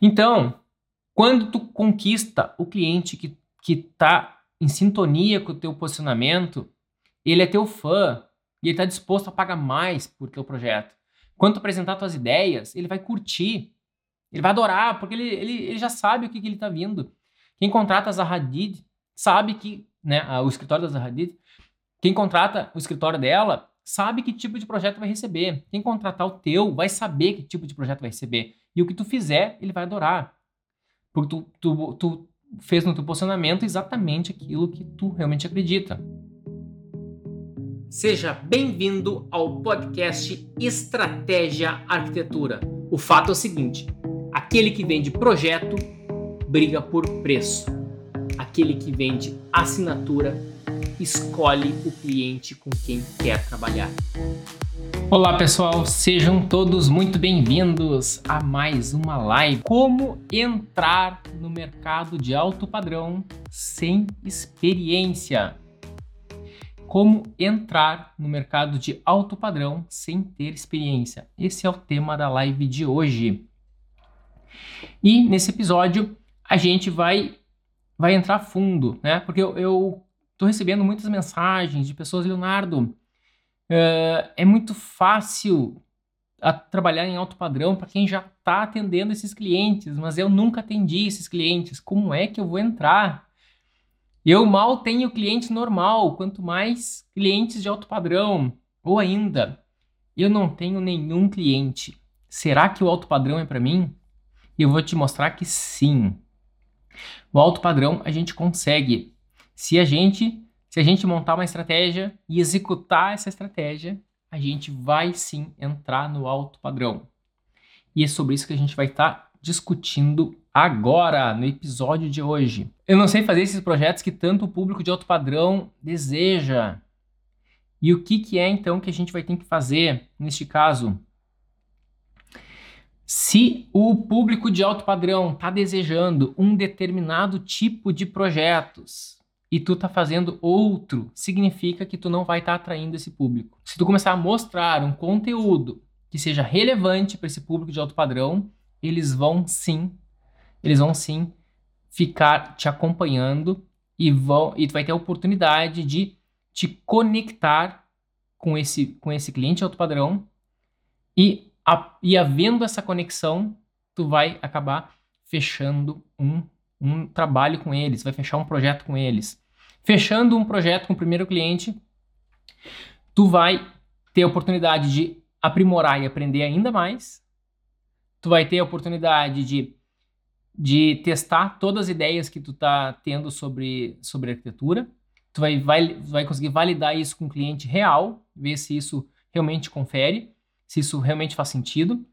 Então, quando tu conquista o cliente que que está em sintonia com o teu posicionamento, ele é teu fã e ele está disposto a pagar mais por teu projeto. Quando tu apresentar tuas ideias, ele vai curtir, ele vai adorar, porque ele, ele, ele já sabe o que, que ele está vindo. Quem contrata a Zaha Hadid sabe que, né, o escritório da Zaha Hadid, quem contrata o escritório dela sabe que tipo de projeto vai receber. Quem contratar o teu vai saber que tipo de projeto vai receber. E o que tu fizer, ele vai adorar. Porque tu, tu, tu fez no teu posicionamento exatamente aquilo que tu realmente acredita. Seja bem-vindo ao podcast Estratégia Arquitetura. O fato é o seguinte: aquele que vende projeto briga por preço. Aquele que vende assinatura escolhe o cliente com quem quer trabalhar. Olá pessoal, sejam todos muito bem-vindos a mais uma live. Como entrar no mercado de alto padrão sem experiência? Como entrar no mercado de alto padrão sem ter experiência? Esse é o tema da live de hoje. E nesse episódio a gente vai vai entrar fundo, né? Porque eu, eu tô recebendo muitas mensagens de pessoas, Leonardo, Uh, é muito fácil trabalhar em alto padrão para quem já está atendendo esses clientes, mas eu nunca atendi esses clientes. Como é que eu vou entrar? Eu mal tenho cliente normal, quanto mais clientes de alto padrão. Ou ainda, eu não tenho nenhum cliente. Será que o alto padrão é para mim? E eu vou te mostrar que sim. O alto padrão a gente consegue se a gente se a gente montar uma estratégia e executar essa estratégia, a gente vai sim entrar no alto padrão. E é sobre isso que a gente vai estar tá discutindo agora, no episódio de hoje. Eu não sei fazer esses projetos que tanto o público de alto padrão deseja. E o que, que é então que a gente vai ter que fazer neste caso? Se o público de alto padrão está desejando um determinado tipo de projetos, e tu tá fazendo outro, significa que tu não vai estar tá atraindo esse público. Se tu começar a mostrar um conteúdo que seja relevante para esse público de alto padrão, eles vão sim, eles vão sim ficar te acompanhando e vão e tu vai ter a oportunidade de te conectar com esse com esse cliente alto padrão e a, e havendo essa conexão, tu vai acabar fechando um um trabalho com eles, vai fechar um projeto com eles. Fechando um projeto com o primeiro cliente, tu vai ter a oportunidade de aprimorar e aprender ainda mais. Tu vai ter a oportunidade de, de testar todas as ideias que tu tá tendo sobre, sobre arquitetura. Tu vai, vai, vai conseguir validar isso com o cliente real, ver se isso realmente confere, se isso realmente faz sentido.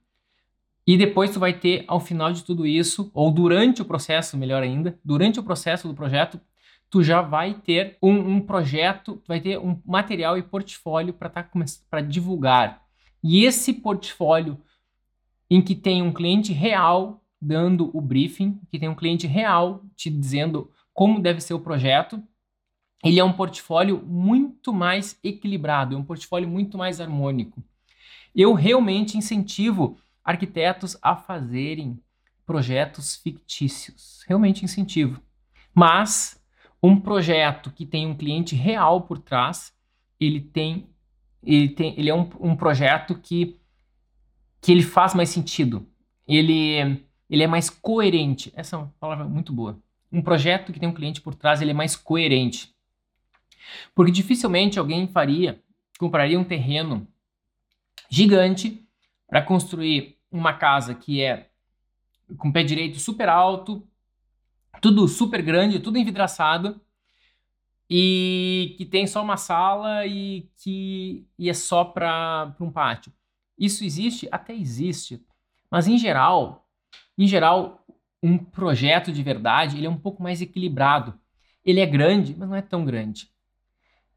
E depois tu vai ter, ao final de tudo isso, ou durante o processo, melhor ainda, durante o processo do projeto, tu já vai ter um, um projeto, vai ter um material e portfólio para tá, para divulgar. E esse portfólio em que tem um cliente real dando o briefing, que tem um cliente real te dizendo como deve ser o projeto, ele é um portfólio muito mais equilibrado, é um portfólio muito mais harmônico. Eu realmente incentivo arquitetos a fazerem projetos fictícios. Realmente incentivo. Mas um projeto que tem um cliente real por trás, ele tem ele tem ele é um, um projeto que que ele faz mais sentido. Ele ele é mais coerente. Essa é uma palavra muito boa. Um projeto que tem um cliente por trás, ele é mais coerente. Porque dificilmente alguém faria, compraria um terreno gigante para construir uma casa que é com pé direito super alto, tudo super grande, tudo envidraçado, e que tem só uma sala e que e é só para um pátio. Isso existe? Até existe. Mas em geral, em geral, um projeto de verdade, ele é um pouco mais equilibrado. Ele é grande, mas não é tão grande.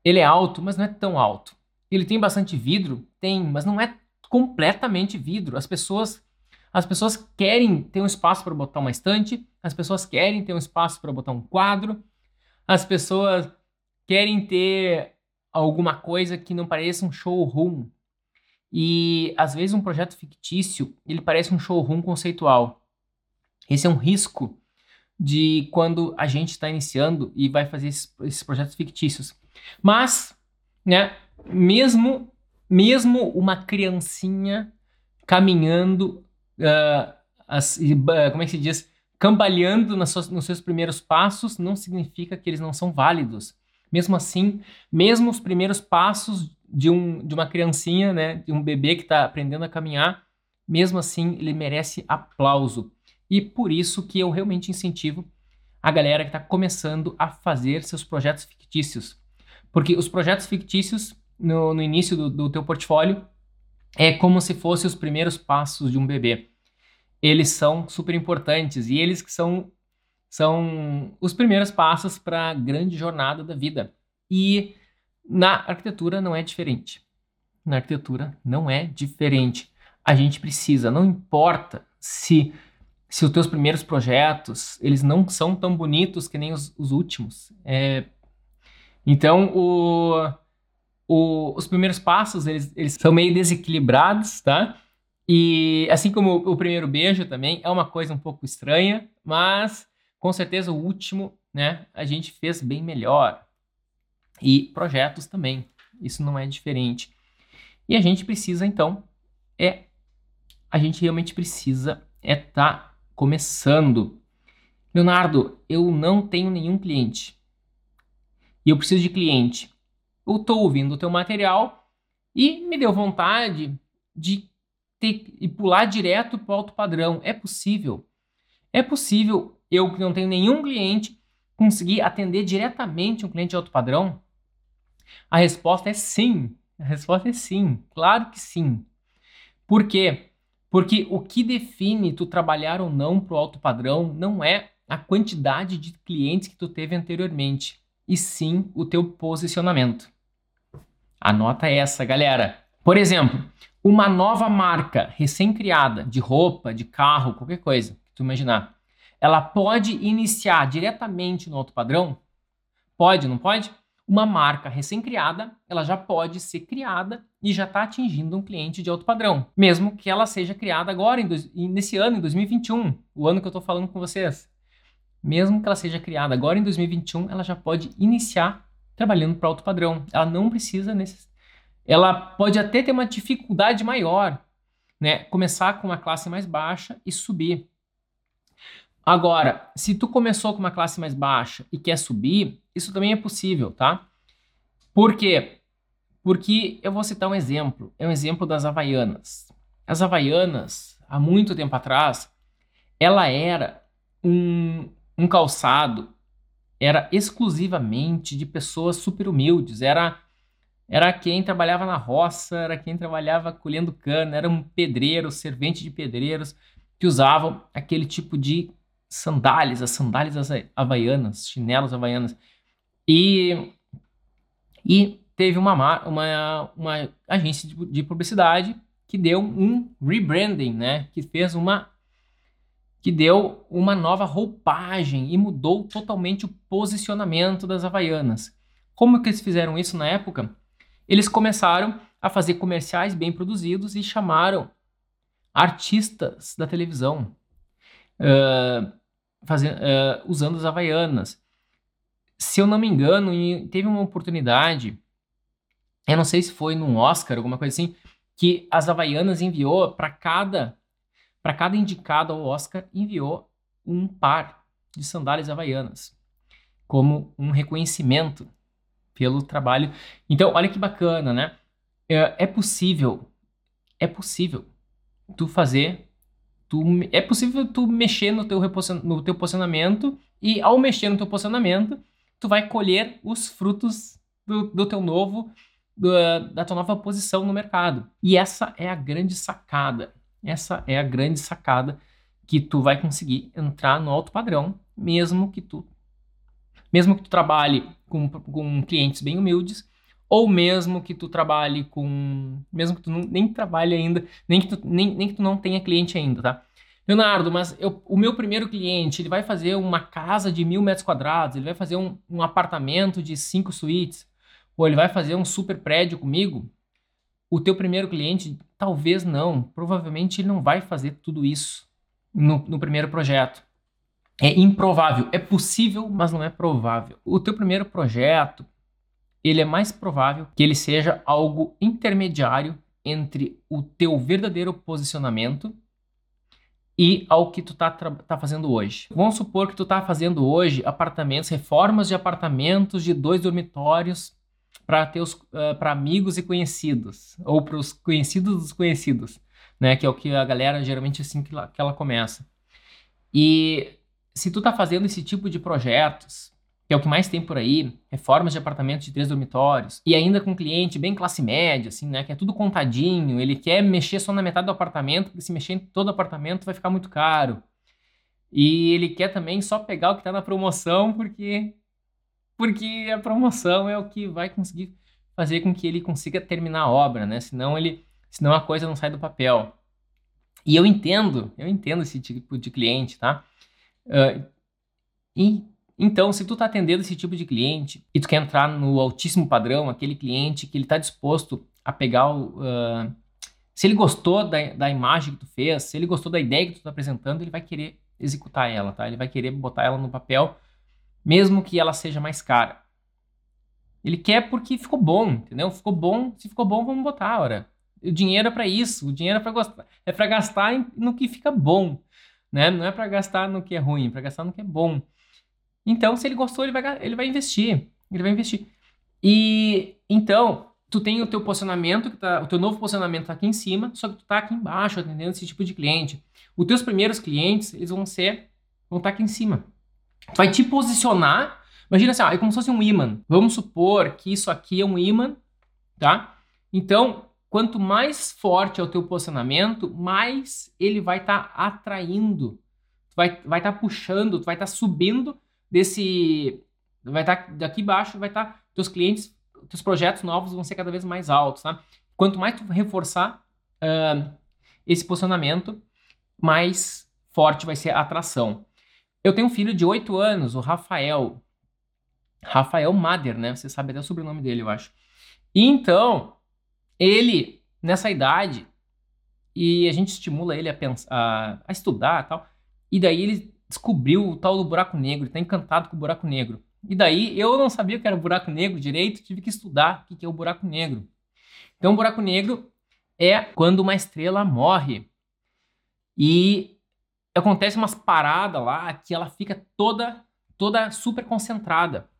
Ele é alto, mas não é tão alto. Ele tem bastante vidro? Tem, mas não é completamente vidro. As pessoas as pessoas querem ter um espaço para botar uma estante, as pessoas querem ter um espaço para botar um quadro, as pessoas querem ter alguma coisa que não pareça um showroom. E às vezes um projeto fictício, ele parece um showroom conceitual. Esse é um risco de quando a gente está iniciando e vai fazer esses, esses, projetos fictícios. Mas, né, mesmo, mesmo uma criancinha caminhando, uh, as, uh, como é que se diz? Cambaleando suas, nos seus primeiros passos, não significa que eles não são válidos. Mesmo assim, mesmo os primeiros passos de, um, de uma criancinha, né, de um bebê que está aprendendo a caminhar, mesmo assim ele merece aplauso. E por isso que eu realmente incentivo a galera que está começando a fazer seus projetos fictícios. Porque os projetos fictícios, no, no início do, do teu portfólio, é como se fossem os primeiros passos de um bebê. Eles são super importantes e eles que são, são os primeiros passos para a grande jornada da vida. E na arquitetura não é diferente. Na arquitetura não é diferente. A gente precisa, não importa se se os teus primeiros projetos eles não são tão bonitos que nem os, os últimos. É... Então, o, o, os primeiros passos eles, eles são meio desequilibrados, tá? E assim como o, primeiro beijo também é uma coisa um pouco estranha, mas com certeza o último, né, a gente fez bem melhor. E projetos também, isso não é diferente. E a gente precisa então é a gente realmente precisa é estar tá começando. Leonardo, eu não tenho nenhum cliente. E eu preciso de cliente. Eu estou ouvindo o teu material e me deu vontade de ter, e pular direto para o alto padrão. É possível. É possível eu que não tenho nenhum cliente conseguir atender diretamente um cliente de alto padrão? A resposta é sim. A resposta é sim. Claro que sim. Por quê? Porque o que define tu trabalhar ou não para o alto padrão não é a quantidade de clientes que tu teve anteriormente, e sim o teu posicionamento. Anota essa, galera. Por exemplo, uma nova marca recém-criada de roupa, de carro, qualquer coisa que tu imaginar, ela pode iniciar diretamente no alto padrão? Pode, não pode? uma marca recém-criada, ela já pode ser criada e já está atingindo um cliente de alto padrão, mesmo que ela seja criada agora, dois, nesse ano, em 2021, o ano que eu estou falando com vocês. Mesmo que ela seja criada agora em 2021, ela já pode iniciar trabalhando para alto padrão. Ela não precisa necess... Ela pode até ter uma dificuldade maior, né? Começar com uma classe mais baixa e subir. Agora, se tu começou com uma classe mais baixa e quer subir, isso também é possível, tá? Por quê? Porque eu vou citar um exemplo, é um exemplo das Havaianas. As Havaianas, há muito tempo atrás, ela era um, um calçado, era exclusivamente de pessoas super humildes, era era quem trabalhava na roça, era quem trabalhava colhendo cana, era um pedreiro, servente de pedreiros que usavam aquele tipo de sandálias, as sandálias havaianas, chinelos havaianas. E, e teve uma, uma, uma agência de, de publicidade que deu um rebranding, né? Que fez uma que deu uma nova roupagem e mudou totalmente o posicionamento das Havaianas. Como que eles fizeram isso na época? Eles começaram a fazer comerciais bem produzidos e chamaram artistas da televisão, uh, fazendo, uh, usando as Havaianas. Se eu não me engano, teve uma oportunidade, eu não sei se foi num Oscar, alguma coisa assim, que as Havaianas enviou para cada para cada indicado ao Oscar enviou um par de sandálias havaianas como um reconhecimento pelo trabalho. Então, olha que bacana, né? É, é possível, é possível tu fazer Tu, é possível tu mexer no teu, no teu posicionamento e ao mexer no teu posicionamento, tu vai colher os frutos do, do teu novo, do, da tua nova posição no mercado. E essa é a grande sacada. Essa é a grande sacada que tu vai conseguir entrar no alto padrão, mesmo que tu mesmo que tu trabalhe com, com clientes bem humildes, ou mesmo que tu trabalhe com. Mesmo que tu não, nem trabalhe ainda, nem que, tu, nem, nem que tu não tenha cliente ainda, tá? Leonardo, mas eu, o meu primeiro cliente, ele vai fazer uma casa de mil metros quadrados, ele vai fazer um, um apartamento de cinco suítes, ou ele vai fazer um super prédio comigo? O teu primeiro cliente, talvez não. Provavelmente ele não vai fazer tudo isso. no, no primeiro projeto. É improvável. É possível, mas não é provável. O teu primeiro projeto, ele é mais provável que ele seja algo intermediário entre o teu verdadeiro posicionamento e ao que tu tá, tá fazendo hoje. Vamos supor que tu tá fazendo hoje apartamentos, reformas de apartamentos de dois dormitórios para uh, para amigos e conhecidos ou para os conhecidos dos conhecidos, né? Que é o que a galera geralmente assim que, ela, que ela começa. E se tu tá fazendo esse tipo de projetos, que é o que mais tem por aí, reformas de apartamentos de três dormitórios, e ainda com cliente bem classe média, assim, né, que é tudo contadinho, ele quer mexer só na metade do apartamento, porque se mexer em todo apartamento vai ficar muito caro. E ele quer também só pegar o que está na promoção, porque porque a promoção é o que vai conseguir fazer com que ele consiga terminar a obra, né? Senão ele, senão a coisa não sai do papel. E eu entendo, eu entendo esse tipo de cliente, tá? Uh, e então, se tu está atendendo esse tipo de cliente e tu quer entrar no altíssimo padrão, aquele cliente que ele está disposto a pegar o. Uh, se ele gostou da, da imagem que tu fez, se ele gostou da ideia que tu está apresentando, ele vai querer executar ela, tá? Ele vai querer botar ela no papel, mesmo que ela seja mais cara. Ele quer porque ficou bom, entendeu? Ficou bom, se ficou bom, vamos botar, ora. O dinheiro é para isso, o dinheiro é para gastar, é para gastar no que fica bom, né? Não é para gastar no que é ruim, é para gastar no que é bom. Então, se ele gostou, ele vai, ele vai investir. Ele vai investir. E então, tu tem o teu posicionamento, que tá, o teu novo posicionamento tá aqui em cima, só que tu tá aqui embaixo atendendo esse tipo de cliente. Os teus primeiros clientes, eles vão ser, vão estar tá aqui em cima. Tu vai te posicionar, imagina assim, é como se fosse um imã. Vamos supor que isso aqui é um imã, tá? Então, quanto mais forte é o teu posicionamento, mais ele vai estar tá atraindo, vai estar vai tá puxando, tu vai estar tá subindo desse. Vai estar tá, daqui embaixo, vai estar. Tá, teus clientes, teus projetos novos vão ser cada vez mais altos, tá? Quanto mais tu reforçar uh, esse posicionamento, mais forte vai ser a atração. Eu tenho um filho de 8 anos, o Rafael. Rafael Mader, né? Você sabe até o sobrenome dele, eu acho. E então, ele, nessa idade, e a gente estimula ele a, pensar, a, estudar e tal, e daí ele descobriu o tal do buraco negro, está encantado com o buraco negro. E daí eu não sabia que era buraco negro direito, tive que estudar o que é o buraco negro. Então, o buraco negro é quando uma estrela morre e acontece umas paradas lá que ela fica toda toda super concentrada.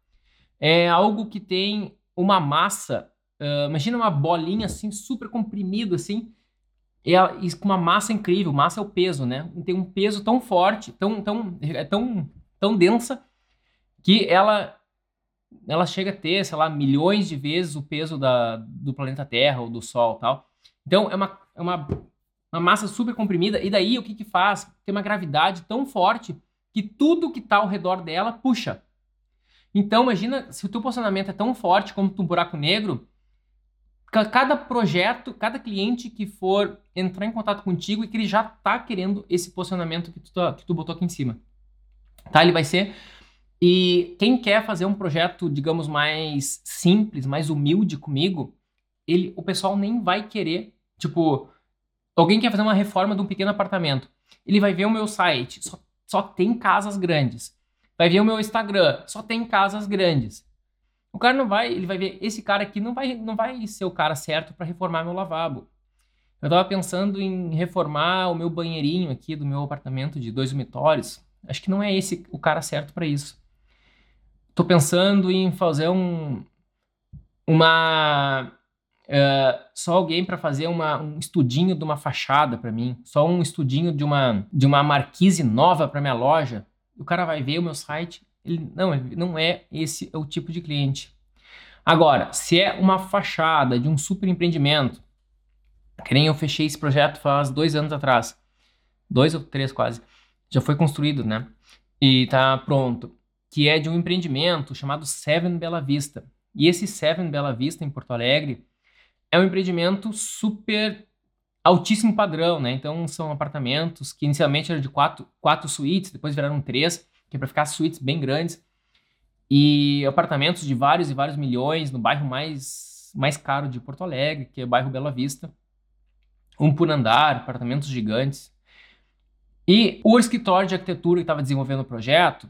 É algo que tem uma massa, uh, imagina uma bolinha assim super comprimida assim, e, com uma massa incrível. Massa é o peso, né? Tem um peso tão forte, tão, tão, é tão, tão densa, que ela, ela chega a ter, sei lá, milhões de vezes o peso da, do planeta Terra ou do Sol tal. Então, é uma, é uma, uma massa super comprimida. E daí, o que que faz? Tem uma gravidade tão forte que tudo que está ao redor dela puxa. Então, imagina, se o teu posicionamento é tão forte como um buraco negro, cada projeto, cada cliente que for entrar em contato contigo e que ele já tá querendo esse posicionamento que tu, tá, que tu botou aqui em cima. Tá? Ele vai ser. E quem quer fazer um projeto, digamos, mais simples, mais humilde comigo, ele, o pessoal nem vai querer. Tipo, alguém quer fazer uma reforma de um pequeno apartamento. Ele vai ver o meu site, só, só tem casas grandes. Vai ver o meu Instagram, só tem casas grandes. O cara não vai, ele vai ver, esse cara aqui não vai, não vai ser o cara certo para reformar meu lavabo. Eu tava pensando em reformar o meu banheirinho aqui do meu apartamento de dois dormitórios. Acho que não é esse o cara certo para isso. Tô pensando em fazer um uma uh, só alguém para fazer uma, um estudinho de uma fachada para mim, só um estudinho de uma de uma marquise nova para minha loja. O cara vai ver o meu site ele, não, ele não é esse o tipo de cliente. Agora, se é uma fachada de um super empreendimento, que nem eu fechei esse projeto faz dois anos atrás, dois ou três quase, já foi construído, né? E tá pronto. Que é de um empreendimento chamado Seven Bela Vista. E esse Seven Bela Vista em Porto Alegre é um empreendimento super altíssimo padrão, né? Então são apartamentos que inicialmente eram de quatro, quatro suítes, depois viraram três que é para ficar suítes bem grandes e apartamentos de vários e vários milhões no bairro mais, mais caro de Porto Alegre, que é o bairro Bela Vista. Um por andar, apartamentos gigantes. E o escritório de arquitetura que estava desenvolvendo o projeto,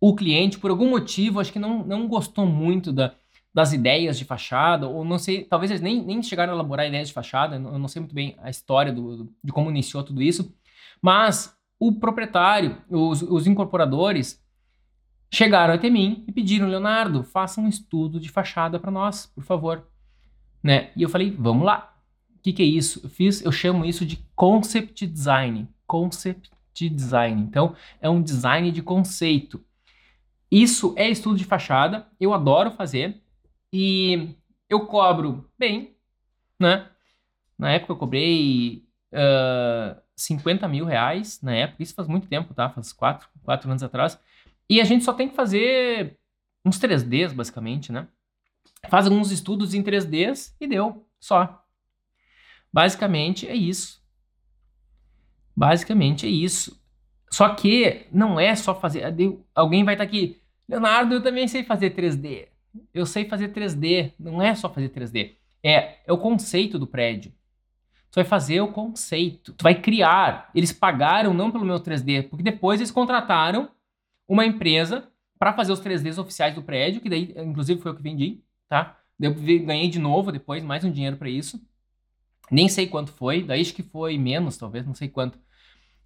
o cliente, por algum motivo, acho que não, não gostou muito da, das ideias de fachada, ou não sei, talvez eles nem, nem chegaram a elaborar ideias de fachada, eu não sei muito bem a história do, de como iniciou tudo isso, mas o proprietário, os, os incorporadores, chegaram até mim e pediram, Leonardo, faça um estudo de fachada para nós, por favor. Né? E eu falei, vamos lá. O que, que é isso? Eu fiz, eu chamo isso de concept design. Concept design. Então, é um design de conceito. Isso é estudo de fachada, eu adoro fazer e eu cobro bem, né? Na época eu cobrei uh, 50 mil reais, na época, isso faz muito tempo, tá? Faz quatro, quatro anos atrás. E a gente só tem que fazer uns 3Ds, basicamente, né? Faz alguns estudos em 3Ds e deu, só. Basicamente é isso. Basicamente é isso. Só que não é só fazer. Alguém vai estar tá aqui. Leonardo, eu também sei fazer 3D. Eu sei fazer 3D. Não é só fazer 3D. É, é o conceito do prédio. Tu vai fazer o conceito. Tu vai criar. Eles pagaram não pelo meu 3D, porque depois eles contrataram uma empresa para fazer os 3Ds oficiais do prédio, que daí, inclusive, foi o que vendi, tá? Eu ganhei de novo depois mais um dinheiro para isso. Nem sei quanto foi, daí acho que foi menos, talvez, não sei quanto.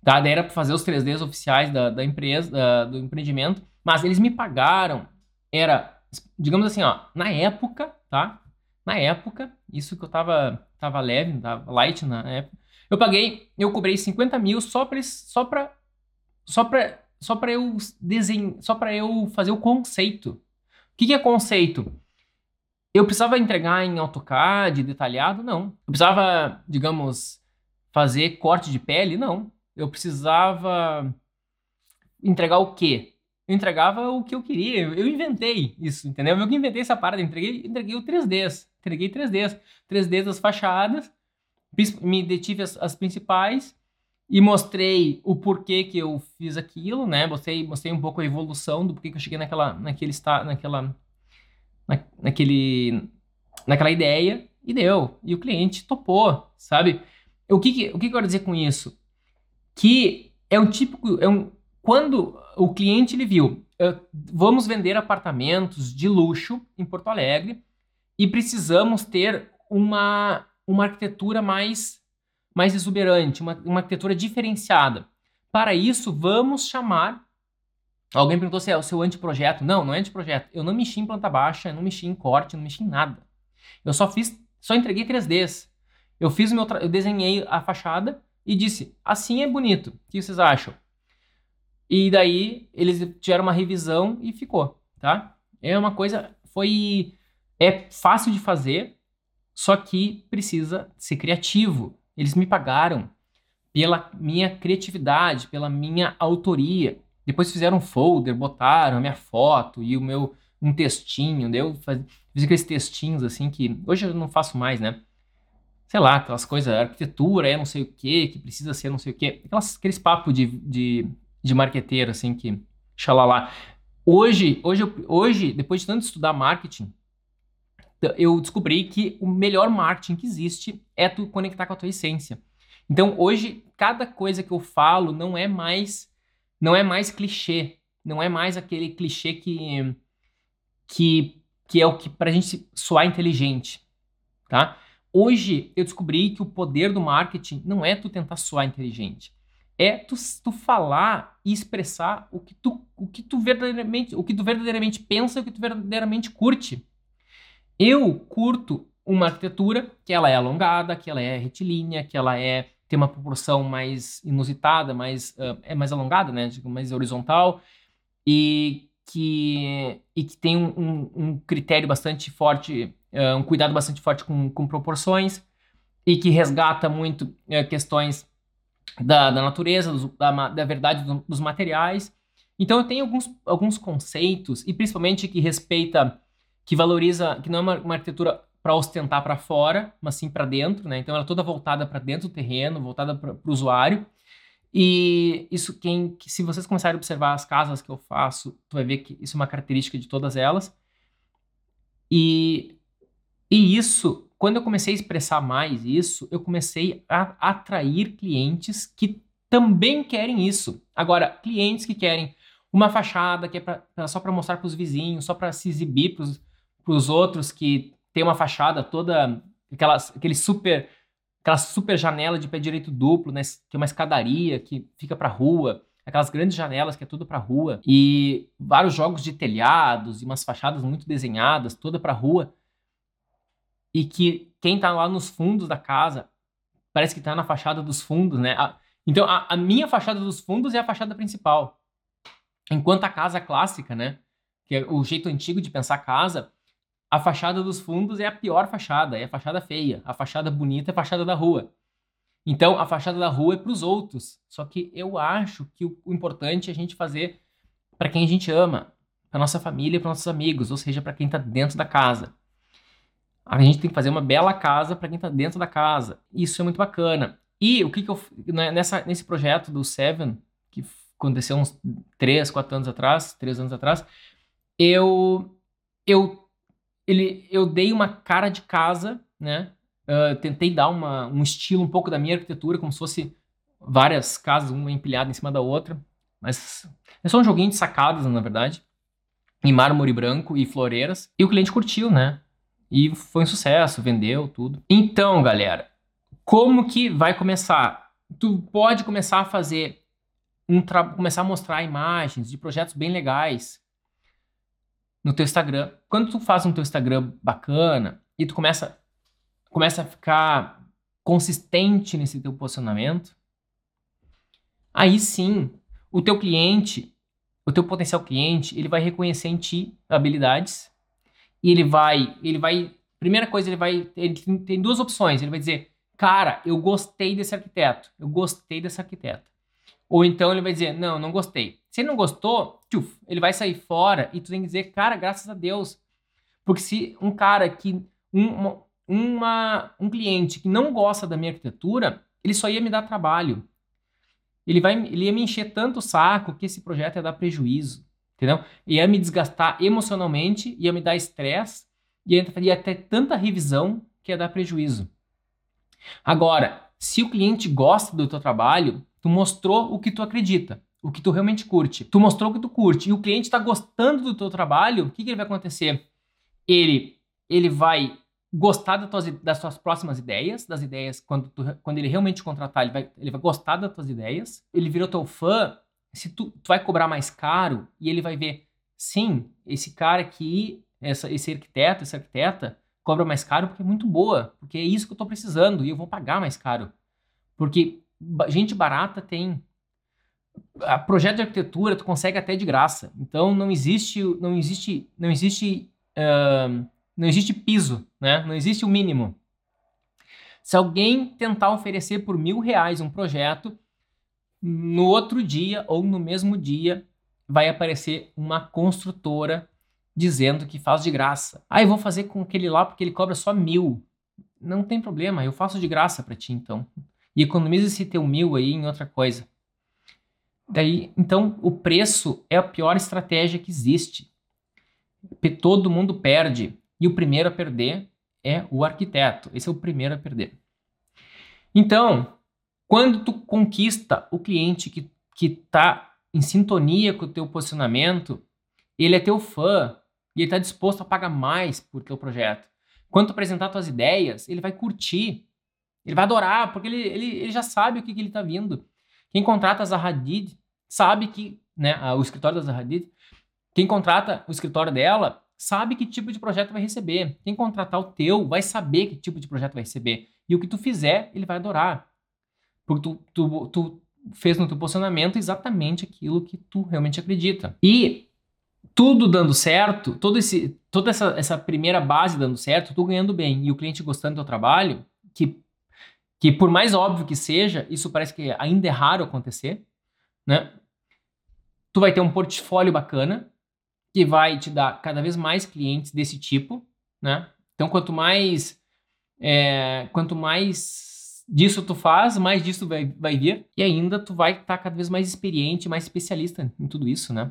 Tá? Daí era para fazer os 3Ds oficiais da, da empresa, da, do empreendimento. Mas eles me pagaram, era, digamos assim, ó, na época, tá? Na época, isso que eu tava, tava leve, tava light na época, eu paguei, eu cobrei 50 mil só pra, só pra, só pra, só pra eu desenhar, só pra eu fazer o conceito. O que, que é conceito? Eu precisava entregar em AutoCAD detalhado? Não. Eu precisava, digamos, fazer corte de pele? Não. Eu precisava entregar o quê? Eu entregava o que eu queria. Eu inventei isso, entendeu? Eu que inventei essa parada, entreguei, entreguei o 3Ds. Entreguei 3Ds. 3Ds das fachadas, me detive as, as principais e mostrei o porquê que eu fiz aquilo, né? Mostrei, mostrei um pouco a evolução do porquê que eu cheguei naquela, naquele, naquela, na, naquele, naquela ideia e deu. E o cliente topou, sabe? O que, que, o que eu quero dizer com isso? Que é um típico, é um, quando o cliente ele viu, uh, vamos vender apartamentos de luxo em Porto Alegre e precisamos ter uma, uma arquitetura mais, mais exuberante, uma, uma arquitetura diferenciada. Para isso, vamos chamar. Alguém perguntou se é o seu anteprojeto. Não, não é anteprojeto. Eu não mexi em planta baixa, não mexi em corte, não mexi em nada. Eu só fiz, só entreguei 3Ds. Eu fiz o meu, eu desenhei a fachada e disse: assim é bonito. O que vocês acham? E daí eles tiveram uma revisão e ficou, tá? É uma coisa, foi é fácil de fazer, só que precisa ser criativo. Eles me pagaram pela minha criatividade, pela minha autoria. Depois fizeram um folder, botaram a minha foto e o meu um textinho, deu fiz aqueles textinhos assim que hoje eu não faço mais, né? Sei lá, aquelas coisas, arquitetura é não sei o que, que precisa ser não sei o que, aqueles papos de, de de marqueteiro, assim, que xalala. Hoje, hoje, hoje, depois de tanto estudar marketing, eu descobri que o melhor marketing que existe é tu conectar com a tua essência. Então, hoje, cada coisa que eu falo não é mais não é mais clichê, não é mais aquele clichê que que, que é o que pra gente soar inteligente, tá? Hoje eu descobri que o poder do marketing não é tu tentar soar inteligente é tu, tu falar e expressar o que tu, o que tu verdadeiramente, o que tu verdadeiramente pensa, o que tu verdadeiramente curte. Eu curto uma arquitetura que ela é alongada, que ela é retilínea, que ela é tem uma proporção mais inusitada, mais uh, é mais alongada, né, mais horizontal e que e que tem um, um, um critério bastante forte, uh, um cuidado bastante forte com, com proporções e que resgata muito uh, questões da, da natureza, dos, da, da verdade do, dos materiais. Então eu tenho alguns, alguns conceitos, e principalmente que respeita, que valoriza, que não é uma, uma arquitetura para ostentar para fora, mas sim para dentro, né? Então ela é toda voltada para dentro do terreno, voltada para o usuário. E isso, quem, que, se vocês começarem a observar as casas que eu faço, tu vai ver que isso é uma característica de todas elas. E, e isso quando eu comecei a expressar mais isso, eu comecei a atrair clientes que também querem isso. Agora, clientes que querem uma fachada que é pra, só para mostrar para os vizinhos, só para se exibir para os outros que tem uma fachada toda aquelas, aquele super aquela super janela de pé direito duplo, né, que é uma escadaria que fica para rua, aquelas grandes janelas que é tudo para rua e vários jogos de telhados e umas fachadas muito desenhadas, toda para rua. E que quem tá lá nos fundos da casa parece que tá na fachada dos fundos, né? A, então a, a minha fachada dos fundos é a fachada principal. Enquanto a casa clássica, né, que é o jeito antigo de pensar casa, a fachada dos fundos é a pior fachada, é a fachada feia. A fachada bonita é a fachada da rua. Então, a fachada da rua é para os outros. Só que eu acho que o, o importante é a gente fazer para quem a gente ama, para nossa família para nossos amigos, ou seja, para quem está dentro da casa. A gente tem que fazer uma bela casa para quem está dentro da casa. Isso é muito bacana. E o que, que eu. Né, nessa, nesse projeto do Seven, que aconteceu uns 3, 4 anos atrás, 3 anos atrás, eu. Eu ele, eu dei uma cara de casa, né? Uh, tentei dar uma, um estilo um pouco da minha arquitetura, como se fosse várias casas, uma empilhada em cima da outra. Mas é só um joguinho de sacadas, na verdade. Em mármore branco e floreiras. E o cliente curtiu, né? E foi um sucesso, vendeu tudo. Então, galera, como que vai começar? Tu pode começar a fazer um começar a mostrar imagens de projetos bem legais no teu Instagram. Quando tu faz um teu Instagram bacana e tu começa, começa a ficar consistente nesse teu posicionamento, aí sim, o teu cliente, o teu potencial cliente, ele vai reconhecer em ti habilidades e ele vai, ele vai, primeira coisa, ele vai, ele tem duas opções, ele vai dizer, cara, eu gostei desse arquiteto, eu gostei desse arquiteto. Ou então ele vai dizer, não, não gostei. Se ele não gostou, tchuf, ele vai sair fora e tu tem que dizer, cara, graças a Deus. Porque se um cara que. Um, uma, um cliente que não gosta da minha arquitetura, ele só ia me dar trabalho. Ele, vai, ele ia me encher tanto o saco que esse projeto ia dar prejuízo. Entendeu? Ia me desgastar emocionalmente, ia me dar estresse, ia, ia ter tanta revisão que ia dar prejuízo. Agora, se o cliente gosta do teu trabalho, tu mostrou o que tu acredita o que tu realmente curte. Tu mostrou o que tu curte e o cliente está gostando do teu trabalho, o que, que vai acontecer? Ele, ele vai gostar das tuas, das próximas ideias, das ideias, quando, tu, quando ele realmente contratar, ele vai, ele vai gostar das tuas ideias, ele virou teu fã, se tu, tu vai cobrar mais caro e ele vai ver, sim, esse cara aqui, essa, esse arquiteto, essa arquiteta, cobra mais caro porque é muito boa, porque é isso que eu estou precisando e eu vou pagar mais caro. Porque gente barata tem a projeto de arquitetura tu consegue até de graça. Então não existe, não existe, não existe, uh, não existe piso, né? Não existe o mínimo. Se alguém tentar oferecer por mil reais um projeto, no outro dia ou no mesmo dia vai aparecer uma construtora dizendo que faz de graça. Ah, eu vou fazer com aquele lá porque ele cobra só mil. Não tem problema, eu faço de graça para ti então. E economiza esse teu mil aí em outra coisa. Daí, então, o preço é a pior estratégia que existe. Todo mundo perde. E o primeiro a perder é o arquiteto. Esse é o primeiro a perder. Então, quando tu conquista o cliente que está em sintonia com o teu posicionamento, ele é teu fã e ele está disposto a pagar mais por teu projeto. Quando tu apresentar tuas ideias, ele vai curtir, ele vai adorar, porque ele, ele, ele já sabe o que, que ele está vindo. Quem contrata a Zaha Hadid sabe que, né, o escritório da Zaha Hadid, quem contrata o escritório dela sabe que tipo de projeto vai receber. Quem contratar o teu vai saber que tipo de projeto vai receber. E o que tu fizer, ele vai adorar. Porque tu, tu, tu fez no teu posicionamento exatamente aquilo que tu realmente acredita. E tudo dando certo, todo esse, toda essa, essa primeira base dando certo, tu ganhando bem e o cliente gostando do teu trabalho, que que por mais óbvio que seja, isso parece que ainda é raro acontecer, né? Tu vai ter um portfólio bacana que vai te dar cada vez mais clientes desse tipo, né? Então quanto mais é, quanto mais disso tu faz, mais disso vai, vai vir e ainda tu vai estar tá cada vez mais experiente, mais especialista em tudo isso, né?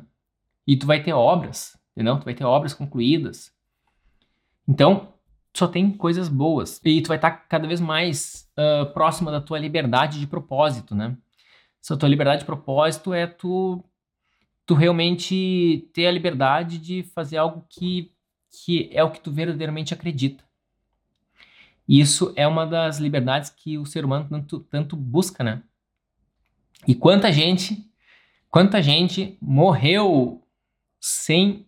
E tu vai ter obras, entendeu? Tu vai ter obras concluídas. Então, só tem coisas boas. E tu vai estar tá cada vez mais uh, próxima da tua liberdade de propósito, né? Essa tua liberdade de propósito é tu, tu realmente ter a liberdade de fazer algo que, que é o que tu verdadeiramente acredita. E isso é uma das liberdades que o ser humano tanto, tanto busca, né? E quanta gente, quanta gente morreu sem.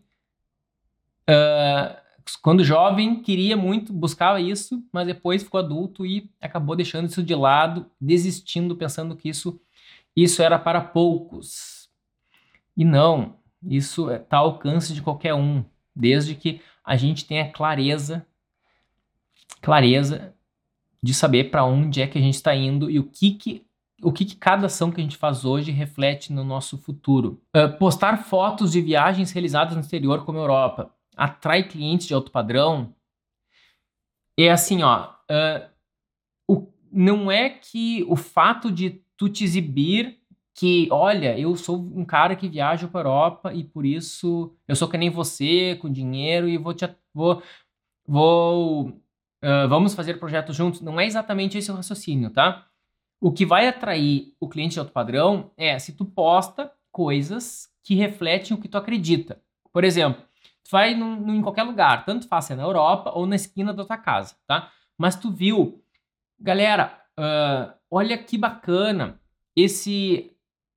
Uh, quando jovem, queria muito, buscava isso, mas depois ficou adulto e acabou deixando isso de lado, desistindo, pensando que isso, isso era para poucos. E não, isso está ao alcance de qualquer um, desde que a gente tenha clareza, clareza de saber para onde é que a gente está indo e o que, que o que, que, cada ação que a gente faz hoje reflete no nosso futuro. Uh, postar fotos de viagens realizadas no exterior, como a Europa, atrai clientes de alto padrão. É assim, ó. Uh, o, não é que o fato de tu te exibir que, olha, eu sou um cara que viaja para a Europa e por isso eu sou que nem você, com dinheiro, e vou te. Vou, vou, uh, vamos fazer projetos juntos. Não é exatamente esse o raciocínio, tá? O que vai atrair o cliente de alto padrão é se tu posta coisas que refletem o que tu acredita. Por exemplo, tu vai num, num, em qualquer lugar, tanto faz ser na Europa ou na esquina da tua casa, tá? Mas tu viu, galera, uh, olha que bacana esse,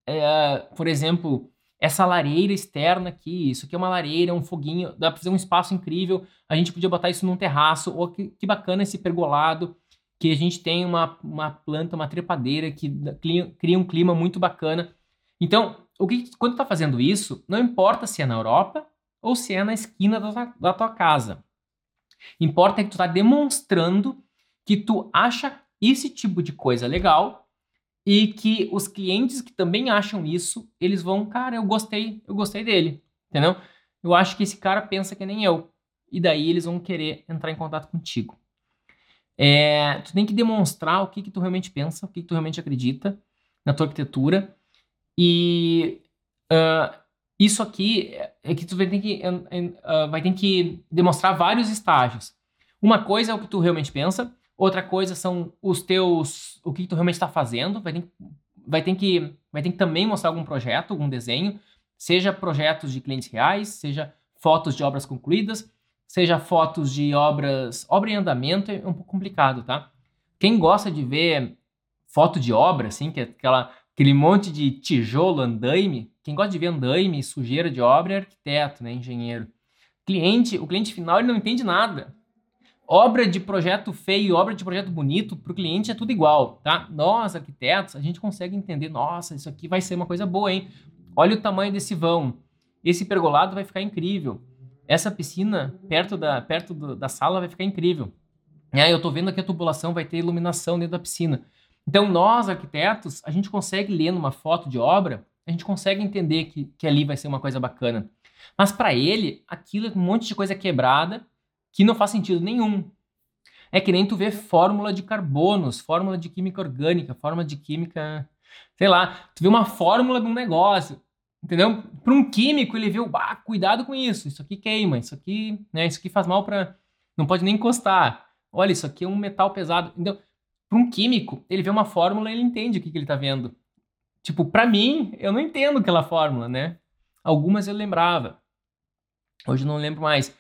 uh, por exemplo, essa lareira externa aqui, isso aqui é uma lareira, um foguinho, dá pra fazer um espaço incrível, a gente podia botar isso num terraço, ou que, que bacana esse pergolado, que a gente tem uma, uma planta, uma trepadeira que cria um clima muito bacana. Então, o que, quando está fazendo isso, não importa se é na Europa ou se é na esquina da tua, da tua casa. Importa é que tu está demonstrando que tu acha esse tipo de coisa legal e que os clientes que também acham isso, eles vão, cara, eu gostei, eu gostei dele, entendeu? Eu acho que esse cara pensa que nem eu. E daí eles vão querer entrar em contato contigo. É, tu tem que demonstrar o que, que tu realmente pensa, o que, que tu realmente acredita na tua arquitetura. E uh, isso aqui é que tu vai ter que, uh, vai ter que demonstrar vários estágios. Uma coisa é o que tu realmente pensa, outra coisa são os teus, o que tu realmente está fazendo. Vai ter, vai, ter que, vai ter que também mostrar algum projeto, algum desenho, seja projetos de clientes reais, seja fotos de obras concluídas, seja fotos de obras. Obra em andamento é um pouco complicado, tá? Quem gosta de ver foto de obra, assim, que é aquela, aquele monte de tijolo, andaime, quem gosta de ver andaime, sujeira de obra é arquiteto, né? Engenheiro. Cliente, o cliente final ele não entende nada. Obra de projeto feio e obra de projeto bonito, para o cliente é tudo igual, tá? Nós, arquitetos, a gente consegue entender, nossa, isso aqui vai ser uma coisa boa, hein? Olha o tamanho desse vão. Esse pergolado vai ficar incrível essa piscina perto da, perto do, da sala vai ficar incrível. É, eu estou vendo que a tubulação vai ter iluminação dentro da piscina. Então, nós, arquitetos, a gente consegue ler numa foto de obra, a gente consegue entender que, que ali vai ser uma coisa bacana. Mas para ele, aquilo é um monte de coisa quebrada que não faz sentido nenhum. É que nem tu vê fórmula de carbonos, fórmula de química orgânica, fórmula de química, sei lá, tu vê uma fórmula de um negócio. Entendeu? Para um químico, ele viu, ah, cuidado com isso, isso aqui queima, isso aqui, né, isso aqui faz mal para. Não pode nem encostar. Olha, isso aqui é um metal pesado. Então, para um químico, ele vê uma fórmula ele entende o que, que ele está vendo. Tipo, para mim, eu não entendo aquela fórmula, né? Algumas eu lembrava. Hoje eu não lembro mais.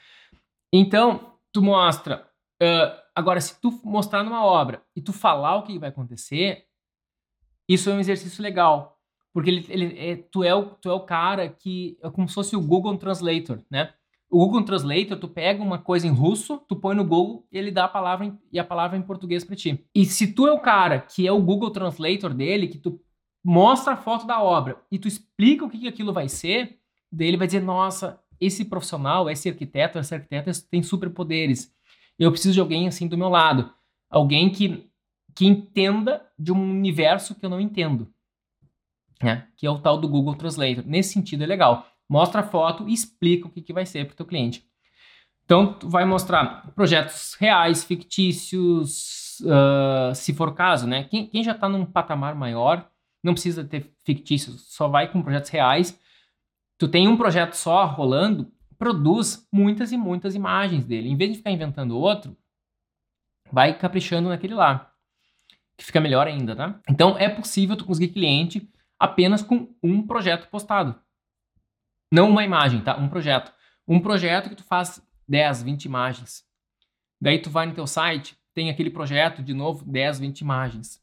Então, tu mostra. Uh, agora, se tu mostrar numa obra e tu falar o que vai acontecer, isso é um exercício legal. Porque ele, ele é, tu, é o, tu é o cara que é como se fosse o Google Translator, né? O Google Translator, tu pega uma coisa em russo, tu põe no Google e ele dá a palavra em, e a palavra em português para ti. E se tu é o cara que é o Google Translator dele, que tu mostra a foto da obra e tu explica o que, que aquilo vai ser, daí ele vai dizer, nossa, esse profissional, esse arquiteto, essa arquiteta tem superpoderes. Eu preciso de alguém assim do meu lado. Alguém que, que entenda de um universo que eu não entendo né? Que é o tal do Google Translator. Nesse sentido é legal. Mostra a foto e explica o que, que vai ser para o teu cliente. Então, tu vai mostrar projetos reais, fictícios, uh, se for o caso, né? Quem, quem já está num patamar maior, não precisa ter fictícios, só vai com projetos reais. Tu tem um projeto só rolando, produz muitas e muitas imagens dele. Em vez de ficar inventando outro, vai caprichando naquele lá, que fica melhor ainda, tá? Então, é possível tu conseguir cliente apenas com um projeto postado. Não uma imagem, tá? Um projeto. Um projeto que tu faz 10, 20 imagens. Daí tu vai no teu site, tem aquele projeto, de novo, 10, 20 imagens.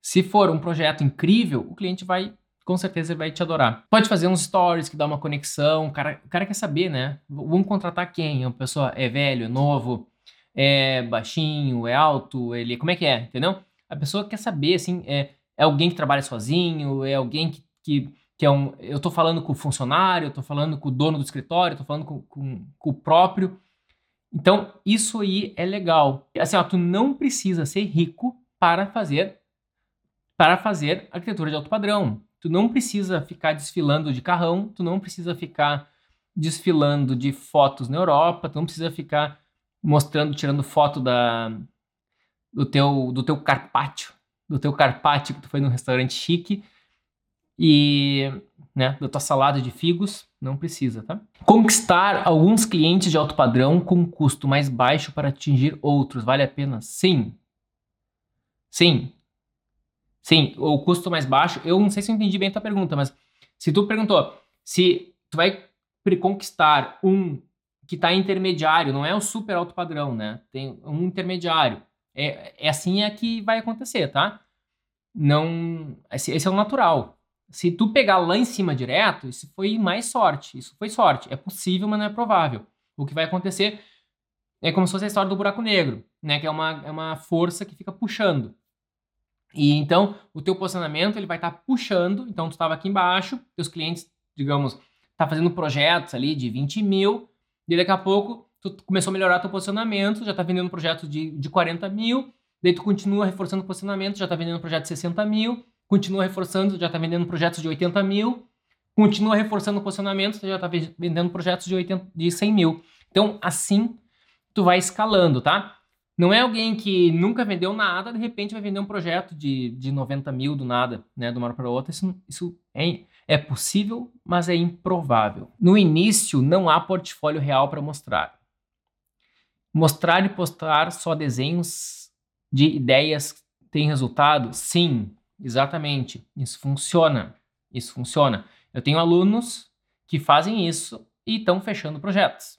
Se for um projeto incrível, o cliente vai, com certeza, vai te adorar. Pode fazer uns stories que dá uma conexão, o cara, o cara quer saber, né? Vamos contratar quem? A pessoa é velho, é novo, é baixinho, é alto, ele... Como é que é, entendeu? A pessoa quer saber, assim, é, é alguém que trabalha sozinho, é alguém que, que que é um. Eu estou falando com o funcionário, eu estou falando com o dono do escritório, estou falando com, com, com, o próprio. Então, isso aí é legal. Assim, ó, tu não precisa ser rico para fazer para fazer arquitetura de alto padrão. Tu não precisa ficar desfilando de carrão, tu não precisa ficar desfilando de fotos na Europa, tu não precisa ficar mostrando, tirando foto da do teu do teu carpaccio, do teu carpaccio que tu foi num restaurante chique e né, da tua salada de figos, não precisa, tá? Conquistar alguns clientes de alto padrão com um custo mais baixo para atingir outros, vale a pena? Sim. Sim. Sim, o custo mais baixo, eu não sei se eu entendi bem a tua pergunta, mas se tu perguntou se tu vai conquistar um que está intermediário, não é o super alto padrão, né? Tem um intermediário. É, é assim é que vai acontecer, tá? Não, esse, esse é o natural. Se tu pegar lá em cima direto, isso foi mais sorte. Isso foi sorte. É possível, mas não é provável. O que vai acontecer é como se fosse a história do buraco negro, né? Que é uma, é uma força que fica puxando. E então, o teu posicionamento, ele vai estar tá puxando. Então, tu estava aqui embaixo, teus clientes, digamos, tá fazendo projetos ali de 20 mil, e daqui a pouco tu começou a melhorar teu posicionamento, já tá vendendo projetos de, de 40 mil, daí tu continua reforçando o posicionamento, já tá vendendo projeto de 60 mil, continua reforçando, já está vendendo projetos de 80 mil, continua reforçando o posicionamento, já está vendendo projetos de, 80, de 100 mil. Então, assim, tu vai escalando, tá? Não é alguém que nunca vendeu nada, de repente vai vender um projeto de, de 90 mil do nada, né? De uma hora para outra. Isso, isso é, é possível, mas é improvável. No início, não há portfólio real para mostrar. Mostrar e postar só desenhos de ideias tem resultado? Sim, Exatamente. Isso funciona. Isso funciona. Eu tenho alunos que fazem isso e estão fechando projetos.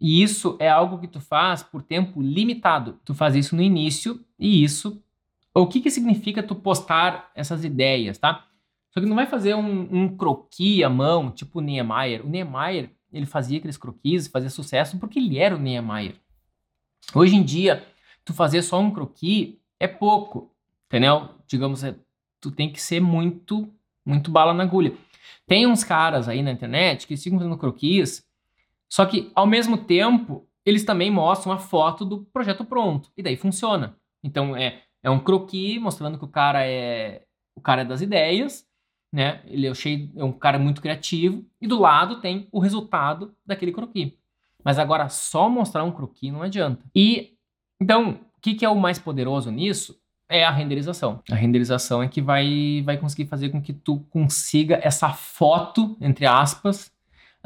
E isso é algo que tu faz por tempo limitado. Tu faz isso no início e isso. O que, que significa tu postar essas ideias, tá? Só que não vai fazer um, um croquis à mão, tipo o Niemeyer. O Niemeyer, ele fazia aqueles croquis, fazia sucesso porque ele era o Niemeyer. Hoje em dia, tu fazer só um croquis é pouco. Entendeu? Digamos, é, tu tem que ser muito, muito bala na agulha. Tem uns caras aí na internet que ficam fazendo croquis, só que ao mesmo tempo eles também mostram a foto do projeto pronto. E daí funciona. Então é, é um croquis mostrando que o cara é o cara é das ideias, né? Ele é, cheio, é um cara muito criativo e do lado tem o resultado daquele croquis. Mas agora só mostrar um croquis não adianta. E então, o que, que é o mais poderoso nisso? é a renderização. A renderização é que vai, vai conseguir fazer com que tu consiga essa foto, entre aspas,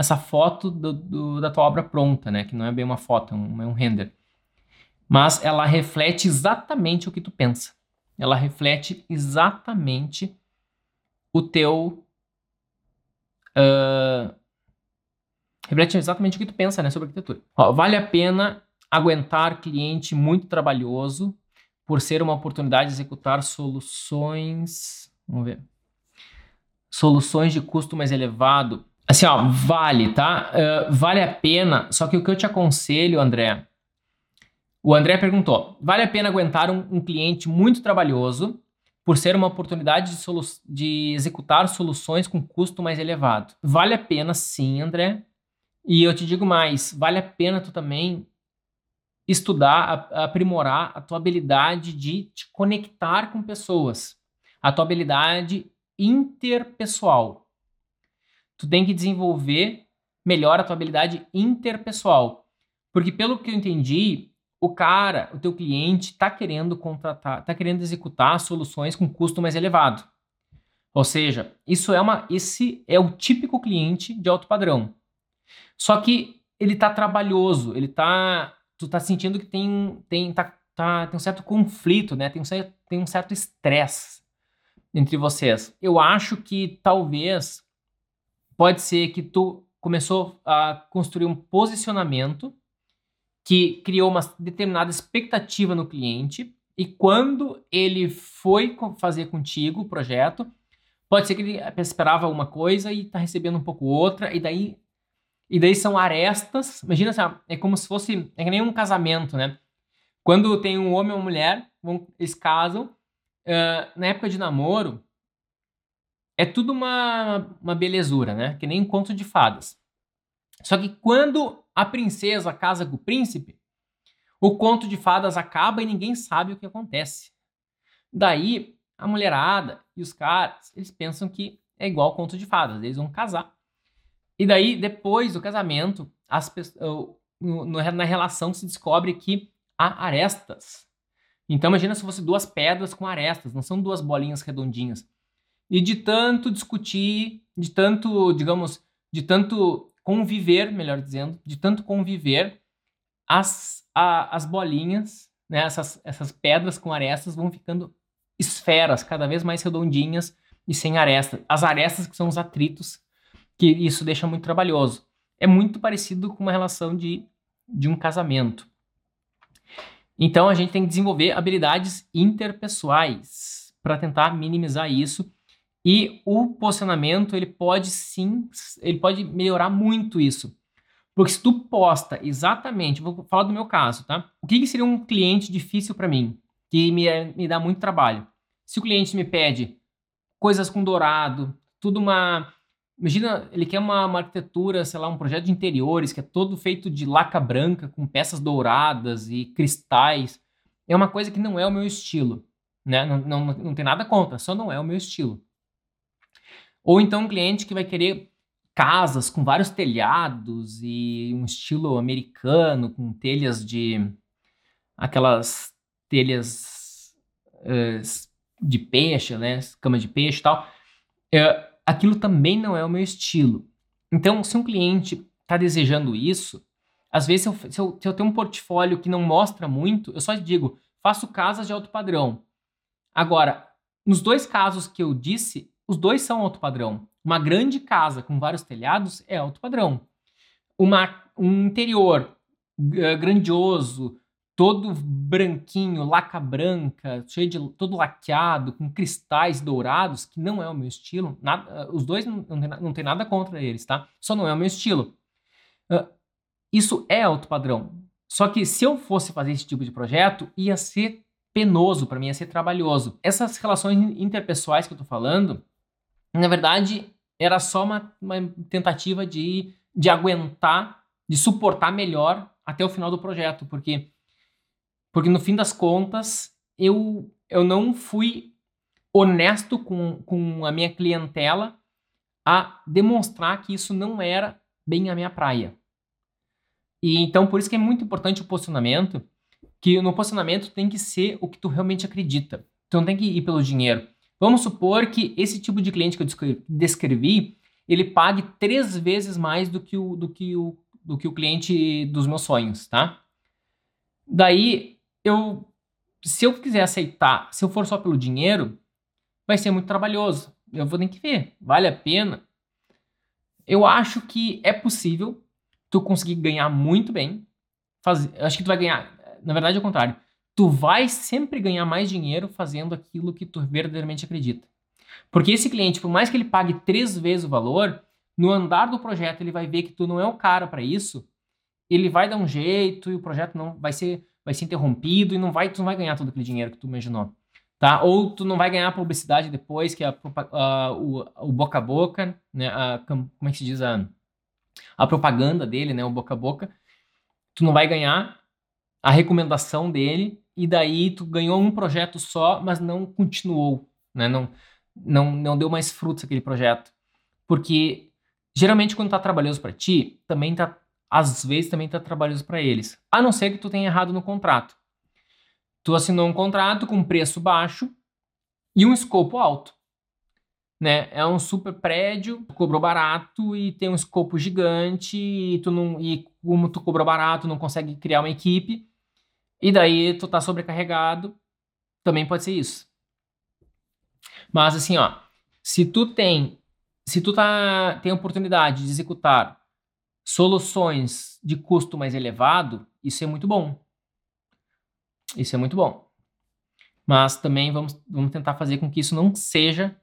essa foto do, do, da tua obra pronta, né? Que não é bem uma foto, é um, é um render. Mas ela reflete exatamente o que tu pensa. Ela reflete exatamente o teu. Uh, reflete exatamente o que tu pensa né, sobre arquitetura. Ó, vale a pena aguentar cliente muito trabalhoso por ser uma oportunidade de executar soluções. Vamos ver. Soluções de custo mais elevado. Assim, ó, vale, tá? Uh, vale a pena. Só que o que eu te aconselho, André. O André perguntou: vale a pena aguentar um, um cliente muito trabalhoso por ser uma oportunidade de, de executar soluções com custo mais elevado? Vale a pena, sim, André. E eu te digo mais: vale a pena tu também estudar, aprimorar a tua habilidade de te conectar com pessoas, a tua habilidade interpessoal. Tu tem que desenvolver melhor a tua habilidade interpessoal. Porque pelo que eu entendi, o cara, o teu cliente está querendo contratar, está querendo executar soluções com custo mais elevado. Ou seja, isso é uma, esse é o típico cliente de alto padrão. Só que ele está trabalhoso, ele está tu tá sentindo que tem, tem, tá, tá, tem um certo conflito, né? Tem um certo, tem um certo estresse. entre vocês. Eu acho que talvez pode ser que tu começou a construir um posicionamento que criou uma determinada expectativa no cliente e quando ele foi fazer contigo o projeto, pode ser que ele esperava uma coisa e está recebendo um pouco outra e daí e daí são arestas. Imagina assim, é como se fosse é que nem um casamento, né? Quando tem um homem e uma mulher, vão, eles casam, uh, na época de namoro, é tudo uma, uma belezura, né? Que nem um conto de fadas. Só que quando a princesa casa com o príncipe, o conto de fadas acaba e ninguém sabe o que acontece. Daí, a mulherada e os caras, eles pensam que é igual conto de fadas, eles vão casar. E daí, depois do casamento, as, na relação se descobre que há arestas. Então, imagina se fosse duas pedras com arestas, não são duas bolinhas redondinhas. E de tanto discutir, de tanto, digamos, de tanto conviver, melhor dizendo, de tanto conviver, as, a, as bolinhas, né, essas, essas pedras com arestas vão ficando esferas cada vez mais redondinhas e sem arestas. As arestas que são os atritos, que isso deixa muito trabalhoso. É muito parecido com uma relação de, de um casamento. Então a gente tem que desenvolver habilidades interpessoais para tentar minimizar isso e o posicionamento, ele pode sim, ele pode melhorar muito isso. Porque se tu posta exatamente, vou falar do meu caso, tá? O que, que seria um cliente difícil para mim, que me, me dá muito trabalho? Se o cliente me pede coisas com dourado, tudo uma. Imagina, ele quer uma, uma arquitetura, sei lá, um projeto de interiores que é todo feito de laca branca, com peças douradas e cristais. É uma coisa que não é o meu estilo. Né? Não, não, não tem nada contra, só não é o meu estilo. Ou então um cliente que vai querer casas com vários telhados e um estilo americano, com telhas de. aquelas telhas uh, de peixe, né? Cama de peixe e tal. Uh, aquilo também não é o meu estilo. Então, se um cliente está desejando isso, às vezes, se eu, se, eu, se eu tenho um portfólio que não mostra muito, eu só digo, faço casas de alto padrão. Agora, nos dois casos que eu disse, os dois são alto padrão. Uma grande casa com vários telhados é alto padrão. Uma, um interior uh, grandioso, todo branquinho, laca branca, cheio de todo laqueado, com cristais dourados, que não é o meu estilo. Nada, uh, os dois não, não, tem, não tem nada contra eles, tá? Só não é o meu estilo. Isso é alto padrão. Só que se eu fosse fazer esse tipo de projeto, ia ser penoso para mim, ia ser trabalhoso. Essas relações interpessoais que eu tô falando, na verdade, era só uma, uma tentativa de, de aguentar, de suportar melhor até o final do projeto, porque, porque no fim das contas, eu, eu não fui honesto com, com a minha clientela a demonstrar que isso não era bem a minha praia. E então por isso que é muito importante o posicionamento, que no posicionamento tem que ser o que tu realmente acredita. Tu não tem que ir pelo dinheiro. Vamos supor que esse tipo de cliente que eu descrevi, ele pague três vezes mais do que o, do que o, do que o cliente dos meus sonhos, tá? Daí, eu, se eu quiser aceitar, se eu for só pelo dinheiro, vai ser muito trabalhoso. Eu vou ter que ver, vale a pena? Eu acho que é possível tu conseguir ganhar muito bem. Faz, acho que tu vai ganhar, na verdade é o contrário tu vai sempre ganhar mais dinheiro fazendo aquilo que tu verdadeiramente acredita. Porque esse cliente, por mais que ele pague três vezes o valor, no andar do projeto ele vai ver que tu não é o cara para isso, ele vai dar um jeito e o projeto não vai ser vai ser interrompido e não vai tu não vai ganhar todo aquele dinheiro que tu imaginou, tá? Ou tu não vai ganhar publicidade depois que é a, a, o, o, boca a boca, né? A, como é que se diz a, a propaganda dele, né? O boca a boca, tu não vai ganhar a recomendação dele e daí tu ganhou um projeto só, mas não continuou, né? Não, não, não deu mais frutos aquele projeto. Porque geralmente quando tá trabalhoso para ti, também tá às vezes também tá trabalhoso para eles. A não ser que tu tenha errado no contrato. Tu assinou um contrato com preço baixo e um escopo alto. Né? É um super prédio, tu cobrou barato e tem um escopo gigante e tu não e como tu cobrou barato, não consegue criar uma equipe. E daí tu tá sobrecarregado, também pode ser isso. Mas assim, ó, se tu tem, se tu tá, tem oportunidade de executar soluções de custo mais elevado, isso é muito bom. Isso é muito bom. Mas também vamos, vamos tentar fazer com que isso não seja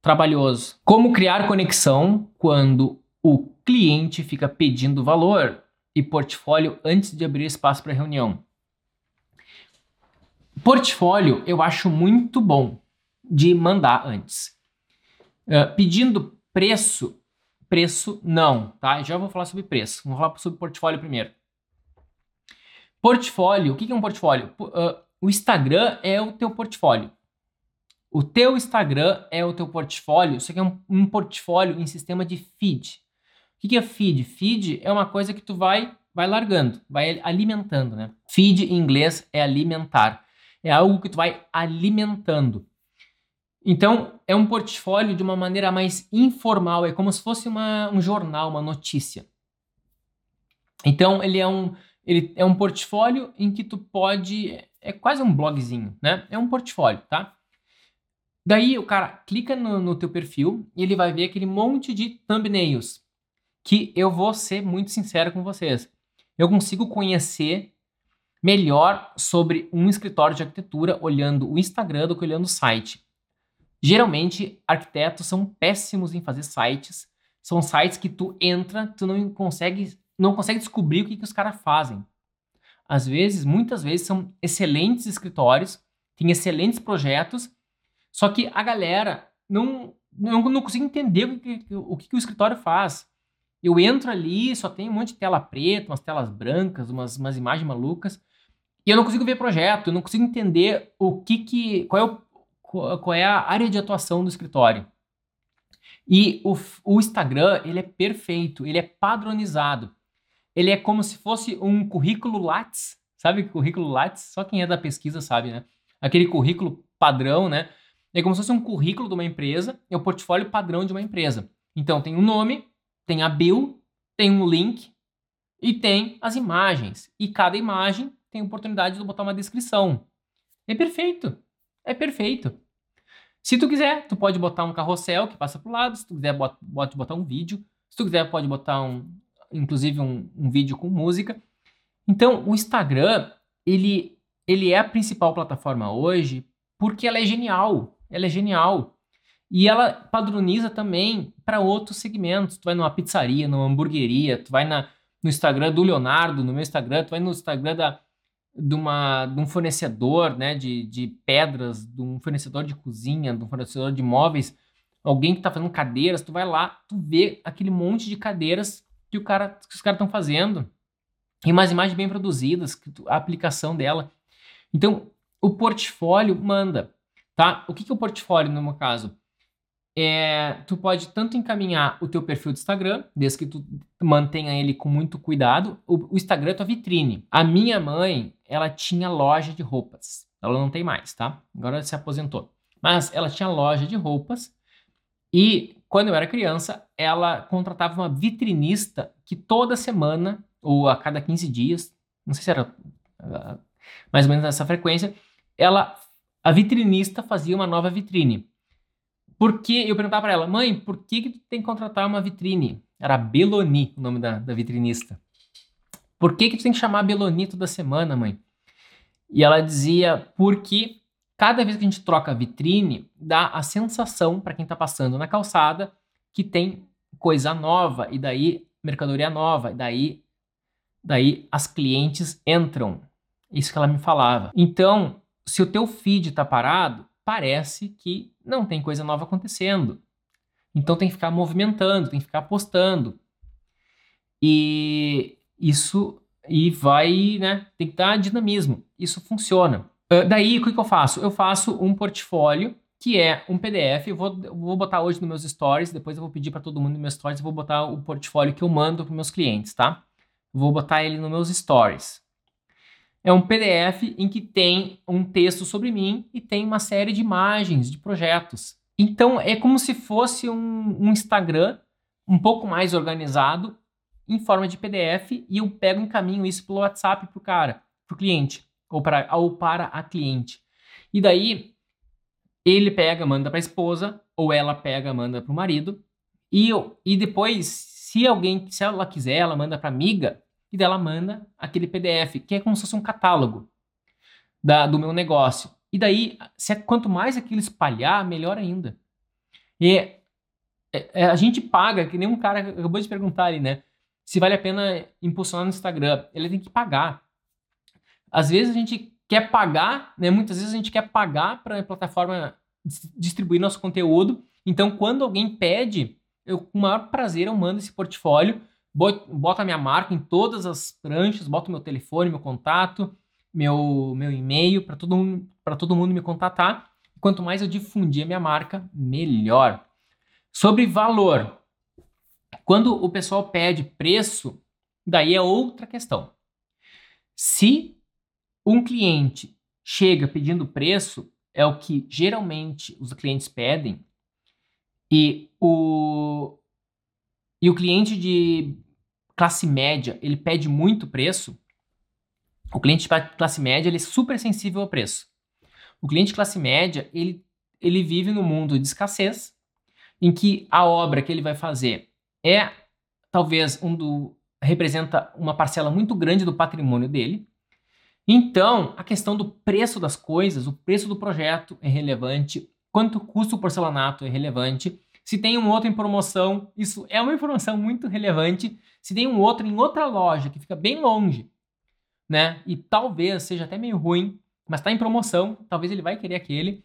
trabalhoso. Como criar conexão quando o cliente fica pedindo valor e portfólio antes de abrir espaço para reunião? Portfólio eu acho muito bom de mandar antes. Uh, pedindo preço, preço não, tá? Já vou falar sobre preço. Vamos falar sobre portfólio primeiro. Portfólio, o que é um portfólio? Uh, o Instagram é o teu portfólio. O teu Instagram é o teu portfólio, isso aqui é um, um portfólio em sistema de feed. O que é feed? Feed é uma coisa que tu vai, vai largando, vai alimentando, né? Feed em inglês é alimentar. É algo que tu vai alimentando. Então, é um portfólio de uma maneira mais informal, é como se fosse uma, um jornal, uma notícia. Então, ele é um, ele é um portfólio em que tu pode. É quase um blogzinho, né? É um portfólio, tá? Daí o cara clica no, no teu perfil e ele vai ver aquele monte de thumbnails. Que eu vou ser muito sincero com vocês. Eu consigo conhecer melhor sobre um escritório de arquitetura olhando o Instagram do que olhando o site. Geralmente, arquitetos são péssimos em fazer sites. São sites que tu entra, tu não consegue não consegue descobrir o que, que os caras fazem. Às vezes, muitas vezes, são excelentes escritórios, têm excelentes projetos, só que a galera não, não, não consegue entender o que, o que, que o escritório faz. Eu entro ali, só tem um monte de tela preta, umas telas brancas, umas, umas imagens malucas, e eu não consigo ver projeto, eu não consigo entender o que que, qual é, o, qual é a área de atuação do escritório. E o, o Instagram, ele é perfeito, ele é padronizado ele é como se fosse um currículo Lattes, sabe currículo Lattes? Só quem é da pesquisa sabe, né? Aquele currículo padrão, né? É como se fosse um currículo de uma empresa, é o portfólio padrão de uma empresa. Então tem um nome, tem a bill, tem um link e tem as imagens. E cada imagem tem oportunidade de botar uma descrição. É perfeito. É perfeito. Se tu quiser, tu pode botar um carrossel que passa pro lado, se tu quiser, pode botar um vídeo. Se tu quiser, pode botar um, inclusive um, um vídeo com música. Então, o Instagram, ele, ele é a principal plataforma hoje porque ela é genial. Ela é genial. E ela padroniza também para outros segmentos. Tu vai numa pizzaria, numa hamburgueria, tu vai na, no Instagram do Leonardo, no meu Instagram, tu vai no Instagram da, de, uma, de um fornecedor né, de, de pedras, de um fornecedor de cozinha, de um fornecedor de móveis, alguém que está fazendo cadeiras, tu vai lá, tu vê aquele monte de cadeiras que, o cara, que os caras estão fazendo. E umas imagens bem produzidas, a aplicação dela. Então, o portfólio manda, tá? O que, que é o portfólio no meu caso? É, tu pode tanto encaminhar o teu perfil do Instagram, desde que tu mantenha ele com muito cuidado. O, o Instagram é tua vitrine. A minha mãe, ela tinha loja de roupas. Ela não tem mais, tá? Agora ela se aposentou. Mas ela tinha loja de roupas e quando eu era criança, ela contratava uma vitrinista que toda semana, ou a cada 15 dias, não sei se era uh, mais ou menos nessa frequência, ela, a vitrinista fazia uma nova vitrine. Porque eu perguntava para ela, mãe, por que, que tu tem que contratar uma vitrine? Era Beloni o nome da, da vitrinista. Por que, que tu tem que chamar Beloni toda semana, mãe? E ela dizia, porque Cada vez que a gente troca a vitrine, dá a sensação para quem está passando na calçada que tem coisa nova e daí mercadoria nova, e daí daí as clientes entram. Isso que ela me falava. Então, se o teu feed está parado, parece que não tem coisa nova acontecendo. Então tem que ficar movimentando, tem que ficar postando. E isso e vai, né, tem que dar dinamismo. Isso funciona. Uh, daí, o que, que eu faço? Eu faço um portfólio que é um PDF. Eu vou, eu vou botar hoje nos meus stories, depois eu vou pedir para todo mundo nos meus stories, eu vou botar o portfólio que eu mando para meus clientes, tá? Vou botar ele nos meus stories. É um PDF em que tem um texto sobre mim e tem uma série de imagens de projetos. Então é como se fosse um, um Instagram um pouco mais organizado em forma de PDF e eu pego e encaminho isso pelo WhatsApp pro cara, pro cliente ou para, ou para a cliente. E daí ele pega, manda para a esposa, ou ela pega, manda para o marido, e, e depois, se alguém, se ela quiser, ela manda para amiga, e dela manda aquele PDF, que é como se fosse um catálogo da, do meu negócio. E daí, se é, quanto mais aquilo espalhar, melhor ainda. E é, é, a gente paga, que nem um cara acabou de perguntar ali, né? Se vale a pena impulsionar no Instagram. Ele tem que pagar. Às vezes a gente quer pagar, né? Muitas vezes a gente quer pagar para a plataforma distribuir nosso conteúdo. Então, quando alguém pede, eu com o maior prazer eu mando esse portfólio, boto a minha marca em todas as pranchas, boto meu telefone, meu contato, meu, meu e-mail para todo, todo mundo me contatar. Quanto mais eu difundir a minha marca, melhor. Sobre valor. Quando o pessoal pede preço, daí é outra questão. Se um cliente chega pedindo preço, é o que geralmente os clientes pedem, e o, e o cliente de classe média, ele pede muito preço, o cliente classe média ele é super sensível ao preço. O cliente classe média ele, ele vive no mundo de escassez, em que a obra que ele vai fazer é talvez um do representa uma parcela muito grande do patrimônio dele. Então, a questão do preço das coisas, o preço do projeto é relevante, quanto custa o porcelanato é relevante. Se tem um outro em promoção, isso é uma informação muito relevante. Se tem um outro em outra loja que fica bem longe, né? E talvez seja até meio ruim, mas está em promoção, talvez ele vai querer aquele.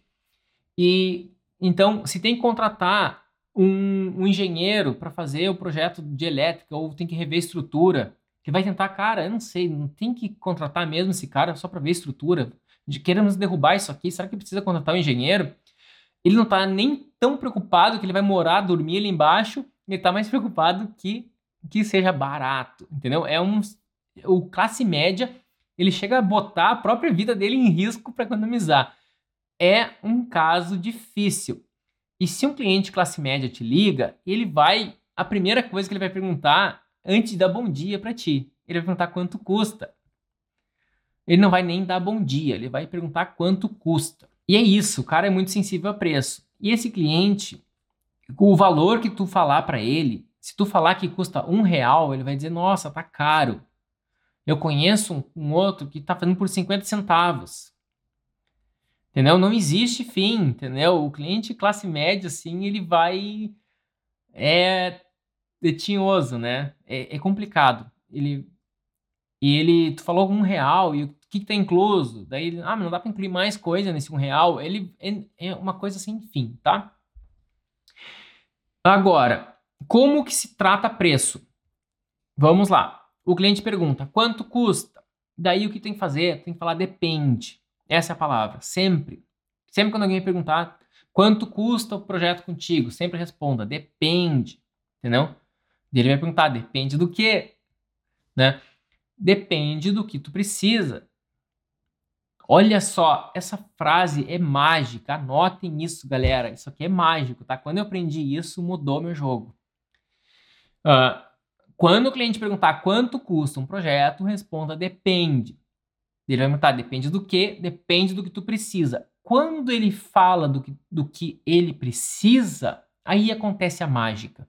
E então, se tem que contratar um, um engenheiro para fazer o projeto de elétrica ou tem que rever estrutura, que vai tentar, cara, eu não sei, não tem que contratar mesmo esse cara só para ver estrutura. De queremos derrubar isso aqui, será que precisa contratar um engenheiro? Ele não está nem tão preocupado que ele vai morar, dormir ali embaixo, ele está mais preocupado que que seja barato, entendeu? É um o classe média, ele chega a botar a própria vida dele em risco para economizar. É um caso difícil. E se um cliente classe média te liga, ele vai. A primeira coisa que ele vai perguntar antes de dar bom dia para ti, ele vai perguntar quanto custa. Ele não vai nem dar bom dia, ele vai perguntar quanto custa. E é isso, o cara é muito sensível a preço. E esse cliente, o valor que tu falar para ele, se tu falar que custa um real, ele vai dizer, nossa, tá caro. Eu conheço um, um outro que está fazendo por 50 centavos. Entendeu? Não existe fim, entendeu? O cliente classe média, assim, ele vai. É detinhoso, né? É, é complicado. Ele. E ele. Tu falou um real, e que, que tá incluso? Daí ele. Ah, mas não dá para incluir mais coisa nesse um real. Ele é, é uma coisa sem fim, tá? Agora, como que se trata preço? Vamos lá. O cliente pergunta: quanto custa? Daí o que tem que fazer? Tem que falar depende. Essa é a palavra. Sempre. Sempre quando alguém perguntar quanto custa o projeto contigo, sempre responda: depende. Entendeu? Ele vai perguntar: depende do quê? Né? Depende do que tu precisa. Olha só, essa frase é mágica. Anotem isso, galera. Isso aqui é mágico, tá? Quando eu aprendi isso, mudou meu jogo. Uh, quando o cliente perguntar quanto custa um projeto, responda depende. Ele vai perguntar depende do que? Depende do que tu precisa. Quando ele fala do que, do que ele precisa, aí acontece a mágica.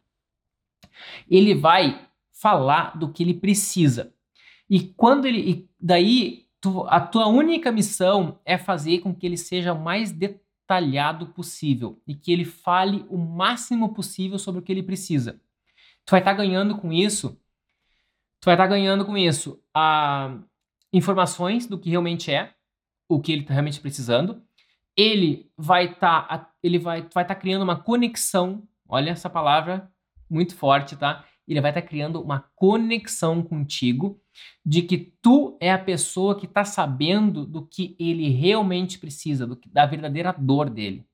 Ele vai falar do que ele precisa. E quando ele. E daí, tu, a tua única missão é fazer com que ele seja o mais detalhado possível e que ele fale o máximo possível sobre o que ele precisa. Tu vai estar tá ganhando com isso. Tu vai estar tá ganhando com isso a informações do que realmente é, o que ele está realmente precisando. Ele vai estar, tá, ele vai, vai estar tá criando uma conexão. Olha essa palavra muito forte, tá? Ele vai estar tá criando uma conexão contigo de que tu é a pessoa que está sabendo do que ele realmente precisa, do que, da verdadeira dor dele.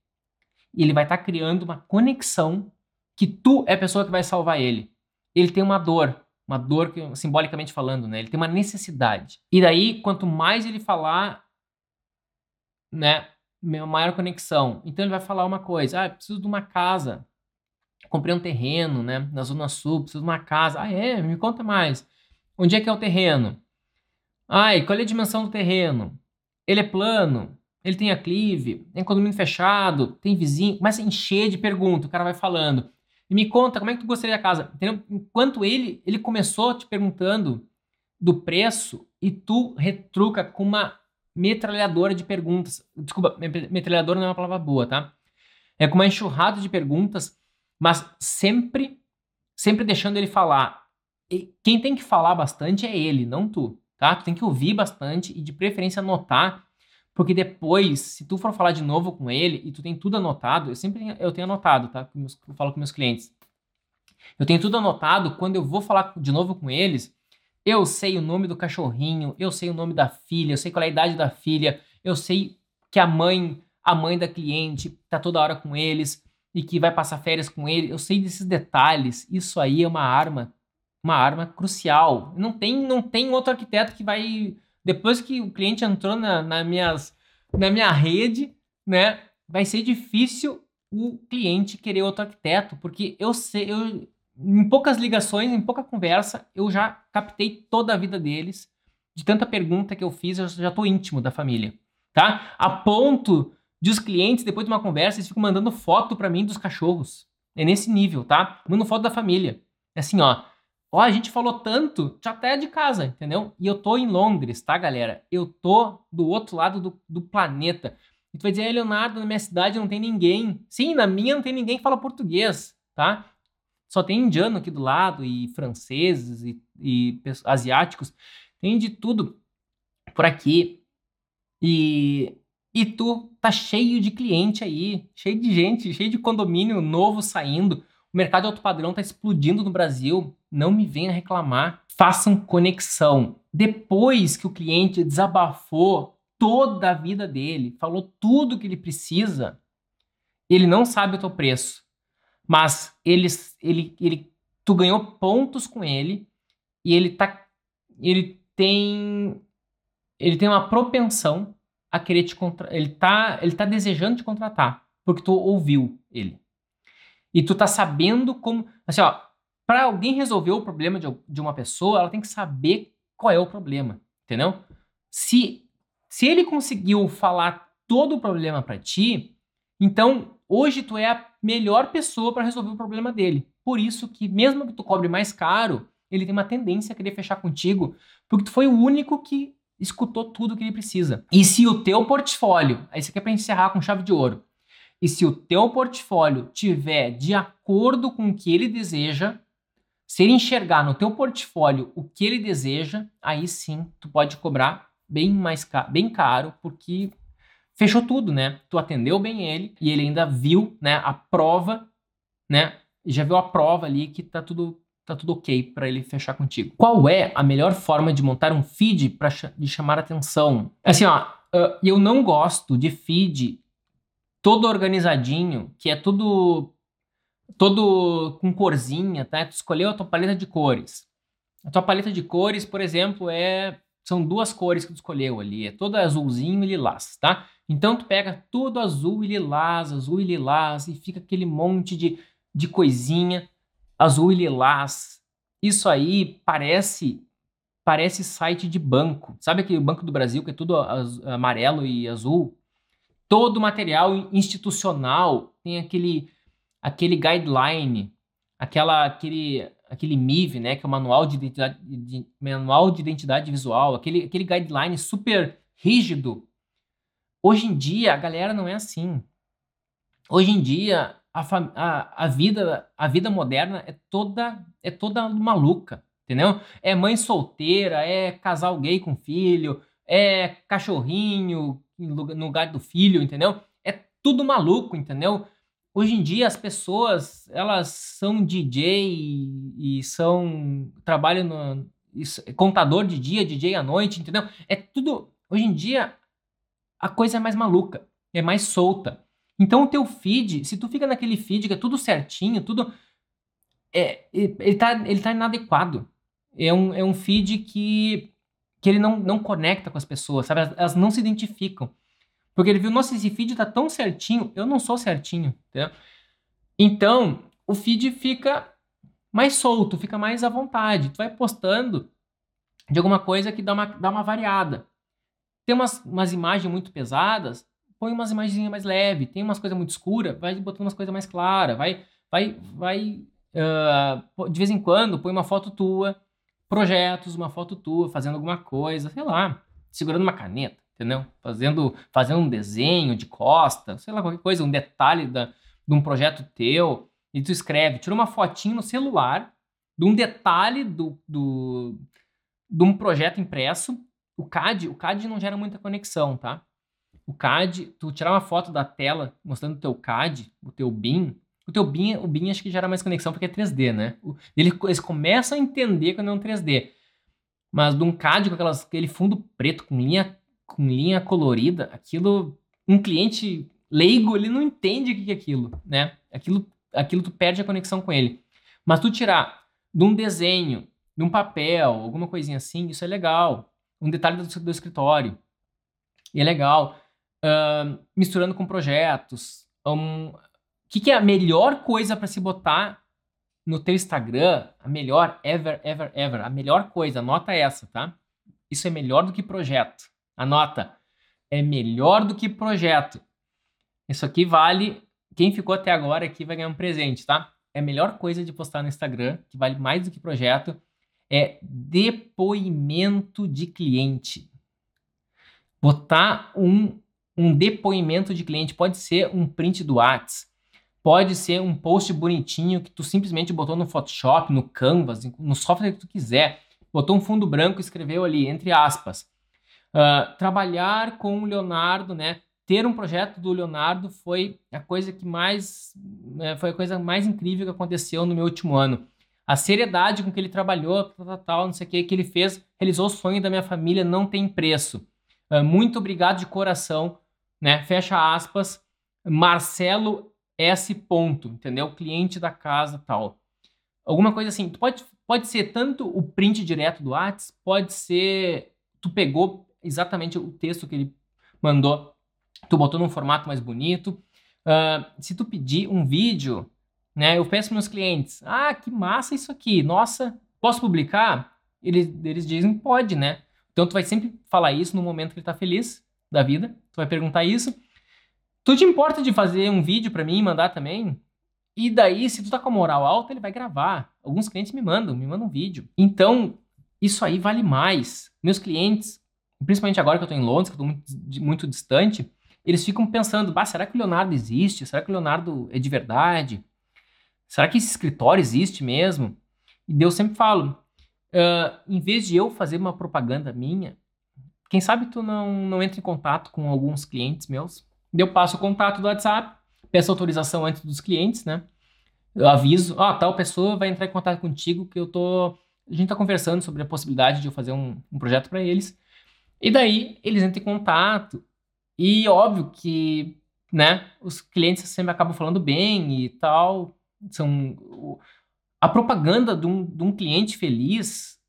E ele vai estar tá criando uma conexão que tu é a pessoa que vai salvar ele. Ele tem uma dor, uma dor que, simbolicamente falando, né? Ele tem uma necessidade. E daí, quanto mais ele falar, né, maior conexão. Então ele vai falar uma coisa, ah, preciso de uma casa. Comprei um terreno, né, na zona sul, preciso de uma casa. Ah, é? Me conta mais. Onde é que é o terreno? Ai, qual é a dimensão do terreno? Ele é plano? ele tem aclive, tem condomínio fechado, tem vizinho, a encher de perguntas, o cara vai falando. E me conta, como é que tu gostaria da casa? Entendeu? Enquanto ele, ele começou te perguntando do preço e tu retruca com uma metralhadora de perguntas. Desculpa, metralhadora não é uma palavra boa, tá? É com uma enxurrada de perguntas, mas sempre, sempre deixando ele falar. E quem tem que falar bastante é ele, não tu, tá? Tu tem que ouvir bastante e de preferência anotar, porque depois, se tu for falar de novo com ele e tu tem tudo anotado, eu sempre eu tenho anotado, tá? Eu falo com meus clientes. Eu tenho tudo anotado, quando eu vou falar de novo com eles, eu sei o nome do cachorrinho, eu sei o nome da filha, eu sei qual é a idade da filha, eu sei que a mãe, a mãe da cliente tá toda hora com eles e que vai passar férias com ele. Eu sei desses detalhes. Isso aí é uma arma, uma arma crucial. Não tem, não tem outro arquiteto que vai depois que o cliente entrou na, na, minhas, na minha rede, né, vai ser difícil o cliente querer outro arquiteto, porque eu sei, eu, em poucas ligações, em pouca conversa, eu já captei toda a vida deles. De tanta pergunta que eu fiz, eu já estou íntimo da família, tá? A ponto de os clientes, depois de uma conversa, eles ficam mandando foto para mim dos cachorros. É nesse nível, tá? Mando foto da família. É assim, ó. Ó, a gente falou tanto, já até de casa, entendeu? E eu tô em Londres, tá, galera? Eu tô do outro lado do, do planeta. E tu vai dizer, Leonardo, na minha cidade não tem ninguém. Sim, na minha não tem ninguém que fala português, tá? Só tem indiano aqui do lado, e franceses, e, e asiáticos. Tem de tudo por aqui. E, e tu tá cheio de cliente aí, cheio de gente, cheio de condomínio novo saindo. O mercado alto padrão tá explodindo no Brasil. Não me venha reclamar. Façam conexão. Depois que o cliente desabafou toda a vida dele, falou tudo que ele precisa, ele não sabe o teu preço mas ele, ele, ele, tu ganhou pontos com ele e ele tá, ele tem, ele tem uma propensão a querer te contratar, ele tá, ele tá desejando te contratar, porque tu ouviu ele. E tu tá sabendo como, assim, ó, para alguém resolver o problema de, de uma pessoa, ela tem que saber qual é o problema, entendeu? Se se ele conseguiu falar todo o problema para ti, então hoje tu é a melhor pessoa para resolver o problema dele. Por isso que mesmo que tu cobre mais caro, ele tem uma tendência a querer fechar contigo, porque tu foi o único que escutou tudo que ele precisa. E se o teu portfólio, aí isso aqui é para encerrar com chave de ouro. E se o teu portfólio tiver de acordo com o que ele deseja, se ele enxergar no teu portfólio o que ele deseja, aí sim tu pode cobrar bem mais caro, bem caro, porque fechou tudo, né? Tu atendeu bem ele e ele ainda viu, né, a prova, né? Já viu a prova ali que tá tudo tá tudo ok para ele fechar contigo. Qual é a melhor forma de montar um feed para ch de chamar atenção? Assim, ó, eu não gosto de feed todo organizadinho, que é tudo todo com corzinha, tá? Tu escolheu a tua paleta de cores. A tua paleta de cores, por exemplo, é são duas cores que tu escolheu ali, é todo azulzinho e lilás, tá? Então tu pega tudo azul e lilás, azul e lilás, e fica aquele monte de, de coisinha, azul e lilás. Isso aí parece parece site de banco. Sabe aquele Banco do Brasil que é tudo amarelo e azul? Todo material institucional tem aquele aquele guideline, aquela aquele aquele MIV, né, que é o manual de identidade de, manual de identidade visual, aquele aquele guideline super rígido Hoje em dia, a galera não é assim. Hoje em dia, a, a, a, vida, a vida moderna é toda, é toda maluca, entendeu? É mãe solteira, é casal gay com filho, é cachorrinho no lugar do filho, entendeu? É tudo maluco, entendeu? Hoje em dia as pessoas, elas são DJ e, e são trabalham no contador de dia, DJ à noite, entendeu? É tudo hoje em dia a coisa é mais maluca, é mais solta. Então o teu feed, se tu fica naquele feed que é tudo certinho, tudo. É, ele, tá, ele tá inadequado. É um, é um feed que, que ele não, não conecta com as pessoas, sabe? Elas, elas não se identificam. Porque ele viu, nossa, esse feed tá tão certinho, eu não sou certinho, entendeu? Então, o feed fica mais solto, fica mais à vontade. Tu vai postando de alguma coisa que dá uma, dá uma variada. Tem umas, umas imagens muito pesadas, põe umas imagens mais leve. Tem umas coisas muito escuras, vai botando umas coisas mais claras. Vai, vai, vai. Uh, de vez em quando, põe uma foto tua, projetos, uma foto tua, fazendo alguma coisa, sei lá, segurando uma caneta, entendeu? Fazendo, fazendo um desenho de costa, sei lá, qualquer coisa, um detalhe da, de um projeto teu. E tu escreve, tira uma fotinho no celular de um detalhe do, do, de um projeto impresso. O CAD, o CAD não gera muita conexão, tá? O CAD, tu tirar uma foto da tela mostrando o teu CAD, o teu BIM, o teu BIM, o BIM acho que gera mais conexão porque é 3D, né? Ele, eles começam a entender quando é um 3D. Mas de um CAD com aquelas, aquele fundo preto com linha, com linha colorida, aquilo, um cliente leigo, ele não entende o que é aquilo, né? Aquilo, aquilo tu perde a conexão com ele. Mas tu tirar de um desenho, de um papel, alguma coisinha assim, isso é legal. Um detalhe do, do escritório. E é legal. Uh, misturando com projetos. Um, o que, que é a melhor coisa para se botar no teu Instagram? A melhor ever, ever, ever. A melhor coisa, anota essa, tá? Isso é melhor do que projeto. Anota. É melhor do que projeto. Isso aqui vale. Quem ficou até agora aqui vai ganhar um presente, tá? é a melhor coisa de postar no Instagram, que vale mais do que projeto, é depoimento de cliente. Botar um, um depoimento de cliente pode ser um print do Whats, pode ser um post bonitinho que tu simplesmente botou no Photoshop, no Canvas, no software que tu quiser, botou um fundo branco e escreveu ali, entre aspas. Uh, trabalhar com o Leonardo, né? ter um projeto do Leonardo foi a coisa que mais né, foi a coisa mais incrível que aconteceu no meu último ano. A seriedade com que ele trabalhou, tal, tal, não sei o que, que ele fez, realizou o sonho da minha família, não tem preço. Uh, muito obrigado de coração, né? Fecha aspas. Marcelo S. Ponto, entendeu? Cliente da casa, tal. Alguma coisa assim. Pode, pode ser tanto o print direto do Whats, pode ser tu pegou exatamente o texto que ele mandou tu botou num formato mais bonito. Uh, se tu pedir um vídeo, né, eu peço meus clientes, ah, que massa isso aqui, nossa, posso publicar? Eles, eles dizem, pode, né? Então tu vai sempre falar isso no momento que ele tá feliz da vida, tu vai perguntar isso. Tu te importa de fazer um vídeo para mim e mandar também? E daí, se tu tá com a moral alta, ele vai gravar. Alguns clientes me mandam, me mandam um vídeo. Então, isso aí vale mais. Meus clientes, principalmente agora que eu tô em Londres, que eu tô muito, muito distante, eles ficam pensando, bah, será que o Leonardo existe? Será que o Leonardo é de verdade? Será que esse escritório existe mesmo? E eu sempre falo, uh, em vez de eu fazer uma propaganda minha, quem sabe tu não, não entra em contato com alguns clientes meus? Eu passo o contato do WhatsApp, peço autorização antes dos clientes, né? Eu aviso, ó, oh, tal pessoa vai entrar em contato contigo que eu tô... A gente tá conversando sobre a possibilidade de eu fazer um, um projeto para eles. E daí eles entram em contato, e óbvio que, né, os clientes sempre acabam falando bem e tal. São a propaganda de um, de um cliente feliz,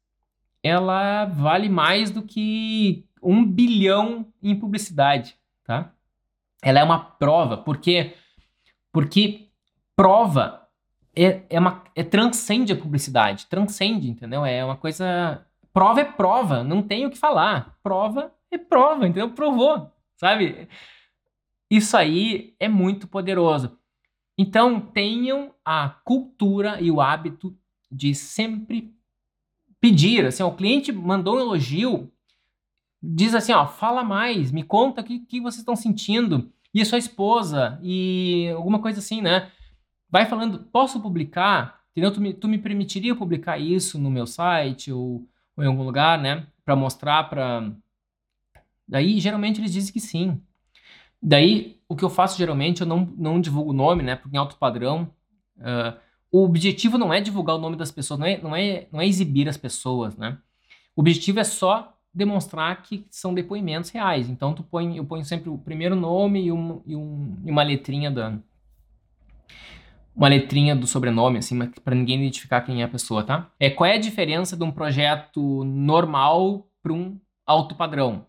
ela vale mais do que um bilhão em publicidade, tá? Ela é uma prova, porque porque prova é, é, uma, é transcende a publicidade, transcende, entendeu? É uma coisa. Prova é prova, não tem o que falar. Prova é prova, entendeu? Provou sabe? Isso aí é muito poderoso. Então, tenham a cultura e o hábito de sempre pedir. Assim, o cliente mandou um elogio, diz assim: ó, fala mais, me conta o que, que vocês estão sentindo. E a sua esposa, e alguma coisa assim, né? Vai falando, posso publicar? Entendeu? Tu me, tu me permitiria publicar isso no meu site ou, ou em algum lugar, né? Para mostrar para Daí, geralmente, eles dizem que sim. Daí, o que eu faço geralmente, eu não, não divulgo o nome, né? Porque em alto padrão, uh, o objetivo não é divulgar o nome das pessoas, não é, não, é, não é exibir as pessoas, né? O objetivo é só demonstrar que são depoimentos reais. Então, tu põe, eu ponho sempre o primeiro nome e, um, e, um, e uma letrinha da... Uma letrinha do sobrenome, assim, para ninguém identificar quem é a pessoa, tá? É, qual é a diferença de um projeto normal para um alto padrão?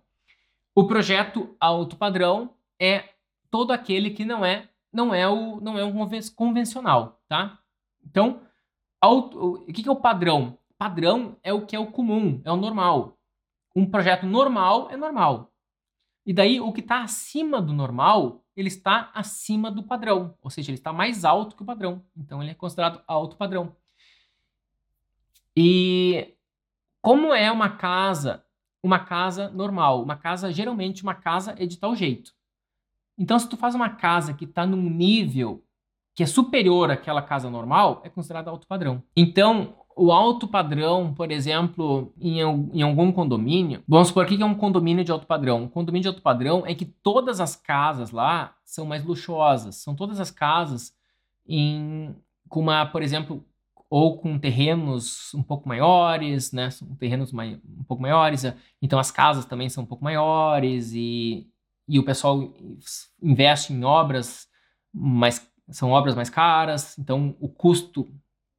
O projeto alto padrão é todo aquele que não é não é o não é um convencional, tá? Então, alto, o que é o padrão? Padrão é o que é o comum, é o normal. Um projeto normal é normal. E daí o que está acima do normal, ele está acima do padrão, ou seja, ele está mais alto que o padrão. Então ele é considerado alto padrão. E como é uma casa, uma casa normal, uma casa geralmente uma casa é de tal jeito. Então se tu faz uma casa que está num nível que é superior àquela casa normal, é considerado alto padrão. Então o alto padrão, por exemplo, em, em algum condomínio, vamos supor que é um condomínio de alto padrão. Um condomínio de alto padrão é que todas as casas lá são mais luxuosas. São todas as casas em, com uma, por exemplo, ou com terrenos um pouco maiores, né? São terrenos mai, um pouco maiores. Então as casas também são um pouco maiores e, e o pessoal investe em obras mais são obras mais caras, então o custo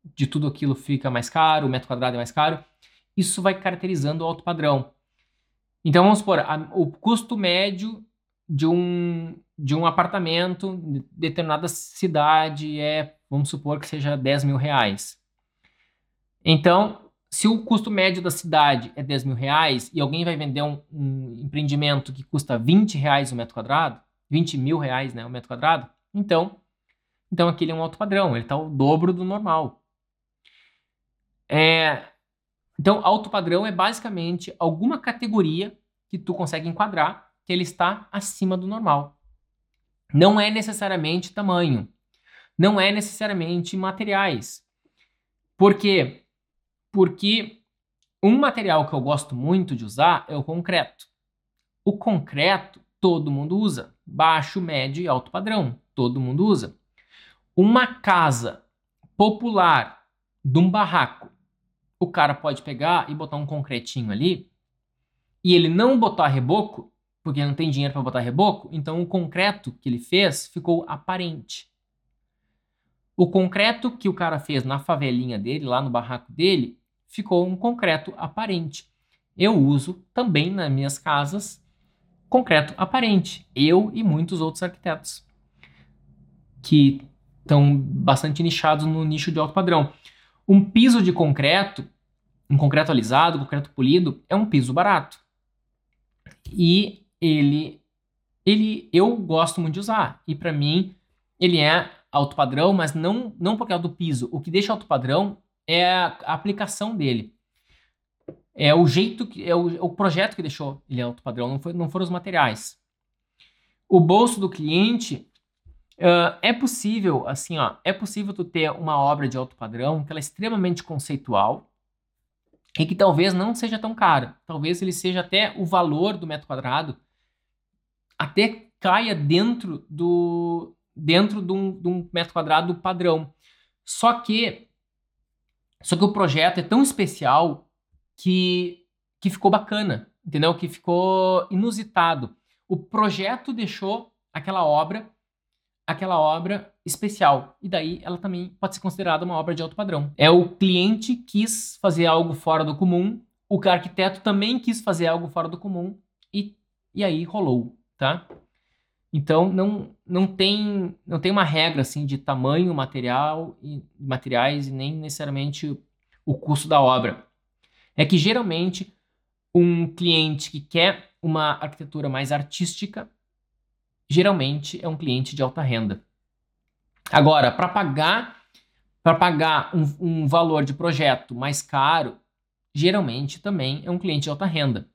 de tudo aquilo fica mais caro, o metro quadrado é mais caro. Isso vai caracterizando o alto padrão. Então vamos supor, a, o custo médio de um, de um apartamento em determinada cidade é, vamos supor que seja 10 mil reais. Então, se o custo médio da cidade é 10 mil reais e alguém vai vender um, um empreendimento que custa 20 reais o metro quadrado, 20 mil reais né, o metro quadrado, então, então aquele é um alto padrão, ele está o dobro do normal. É, então, alto padrão é basicamente alguma categoria que tu consegue enquadrar que ele está acima do normal. Não é necessariamente tamanho, não é necessariamente materiais. Por quê? Porque um material que eu gosto muito de usar é o concreto. O concreto todo mundo usa, baixo, médio e alto padrão, todo mundo usa. Uma casa popular de um barraco o cara pode pegar e botar um concretinho ali e ele não botar reboco, porque não tem dinheiro para botar reboco, então o concreto que ele fez ficou aparente. O concreto que o cara fez na favelinha dele, lá no barraco dele, ficou um concreto aparente. Eu uso também nas minhas casas concreto aparente. Eu e muitos outros arquitetos que estão bastante nichados no nicho de alto padrão. Um piso de concreto, um concreto alisado, concreto polido, é um piso barato. E ele, ele eu gosto muito de usar. E para mim, ele é alto padrão, mas não, não por causa do piso. O que deixa alto padrão é a, aplicação dele. É o jeito, que, é o, o projeto que deixou ele alto padrão, não, foi, não foram os materiais. O bolso do cliente Uh, é possível, assim, ó, é possível tu ter uma obra de alto padrão que ela é extremamente conceitual e que talvez não seja tão cara. Talvez ele seja até o valor do metro quadrado até caia dentro do dentro de um, de um metro quadrado padrão. Só que só que o projeto é tão especial que que ficou bacana, entendeu? Que ficou inusitado. O projeto deixou aquela obra aquela obra especial. E daí ela também pode ser considerada uma obra de alto padrão. É o cliente quis fazer algo fora do comum, o arquiteto também quis fazer algo fora do comum e, e aí rolou, tá? Então não, não tem não tem uma regra assim de tamanho, material e materiais e nem necessariamente o custo da obra. É que geralmente um cliente que quer uma arquitetura mais artística geralmente é um cliente de alta renda. Agora, para pagar para pagar um, um, valor de projeto mais caro, geralmente também é um cliente de alta renda.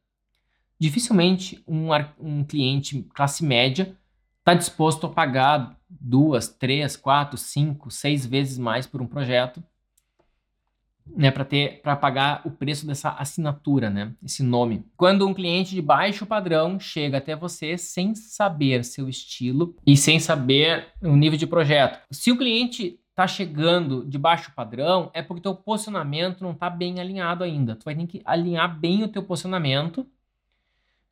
Dificilmente um, um cliente classe média está disposto a pagar duas, três, quatro, cinco, seis vezes mais por um projeto né, para ter para pagar o preço dessa assinatura, né, esse nome. Quando um cliente de baixo padrão chega até você sem saber seu estilo e sem saber o nível de projeto. Se o cliente está chegando de baixo padrão, é porque teu posicionamento não está bem alinhado ainda. Tu vai ter que alinhar bem o teu posicionamento.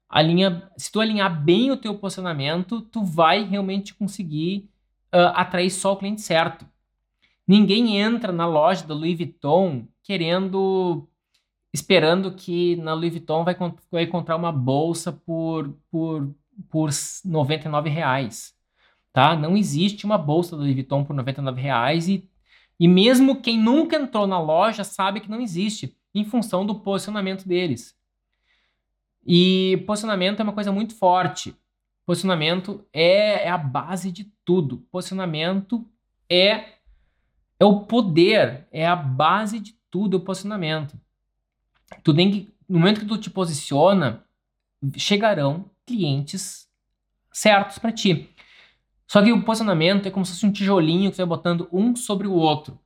Alinha, se tu alinhar bem o teu posicionamento, tu vai realmente conseguir uh, atrair só o cliente certo. Ninguém entra na loja da Louis Vuitton querendo, esperando que na Louis Vuitton vai, vai encontrar uma bolsa por, por, por 99 reais. Tá? Não existe uma bolsa da Louis Vuitton por 99 reais e, e mesmo quem nunca entrou na loja sabe que não existe, em função do posicionamento deles. E posicionamento é uma coisa muito forte. Posicionamento é, é a base de tudo. Posicionamento é, é o poder, é a base de tudo o posicionamento. Tu tem que, no momento que tu te posiciona, chegarão clientes certos para ti. Só que o posicionamento é como se fosse um tijolinho que você vai botando um sobre o outro.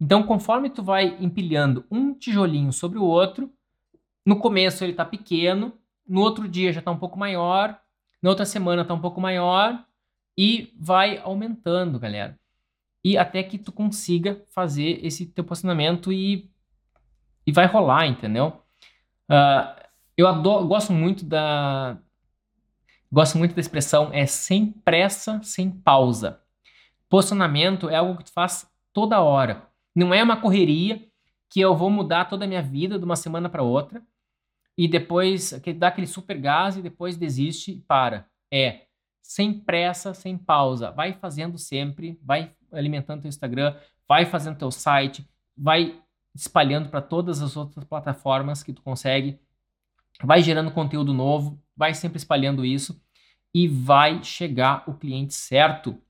Então, conforme tu vai empilhando um tijolinho sobre o outro, no começo ele está pequeno, no outro dia já está um pouco maior, na outra semana está um pouco maior e vai aumentando, galera. E até que tu consiga fazer esse teu posicionamento e, e vai rolar, entendeu? Uh, eu adoro, gosto muito da gosto muito da expressão é sem pressa, sem pausa. Posicionamento é algo que tu faz toda hora. Não é uma correria que eu vou mudar toda a minha vida de uma semana para outra e depois dá aquele super gás e depois desiste e para. É sem pressa, sem pausa. Vai fazendo sempre, vai alimentando teu Instagram, vai fazendo teu site, vai espalhando para todas as outras plataformas que tu consegue, vai gerando conteúdo novo, vai sempre espalhando isso e vai chegar o cliente certo.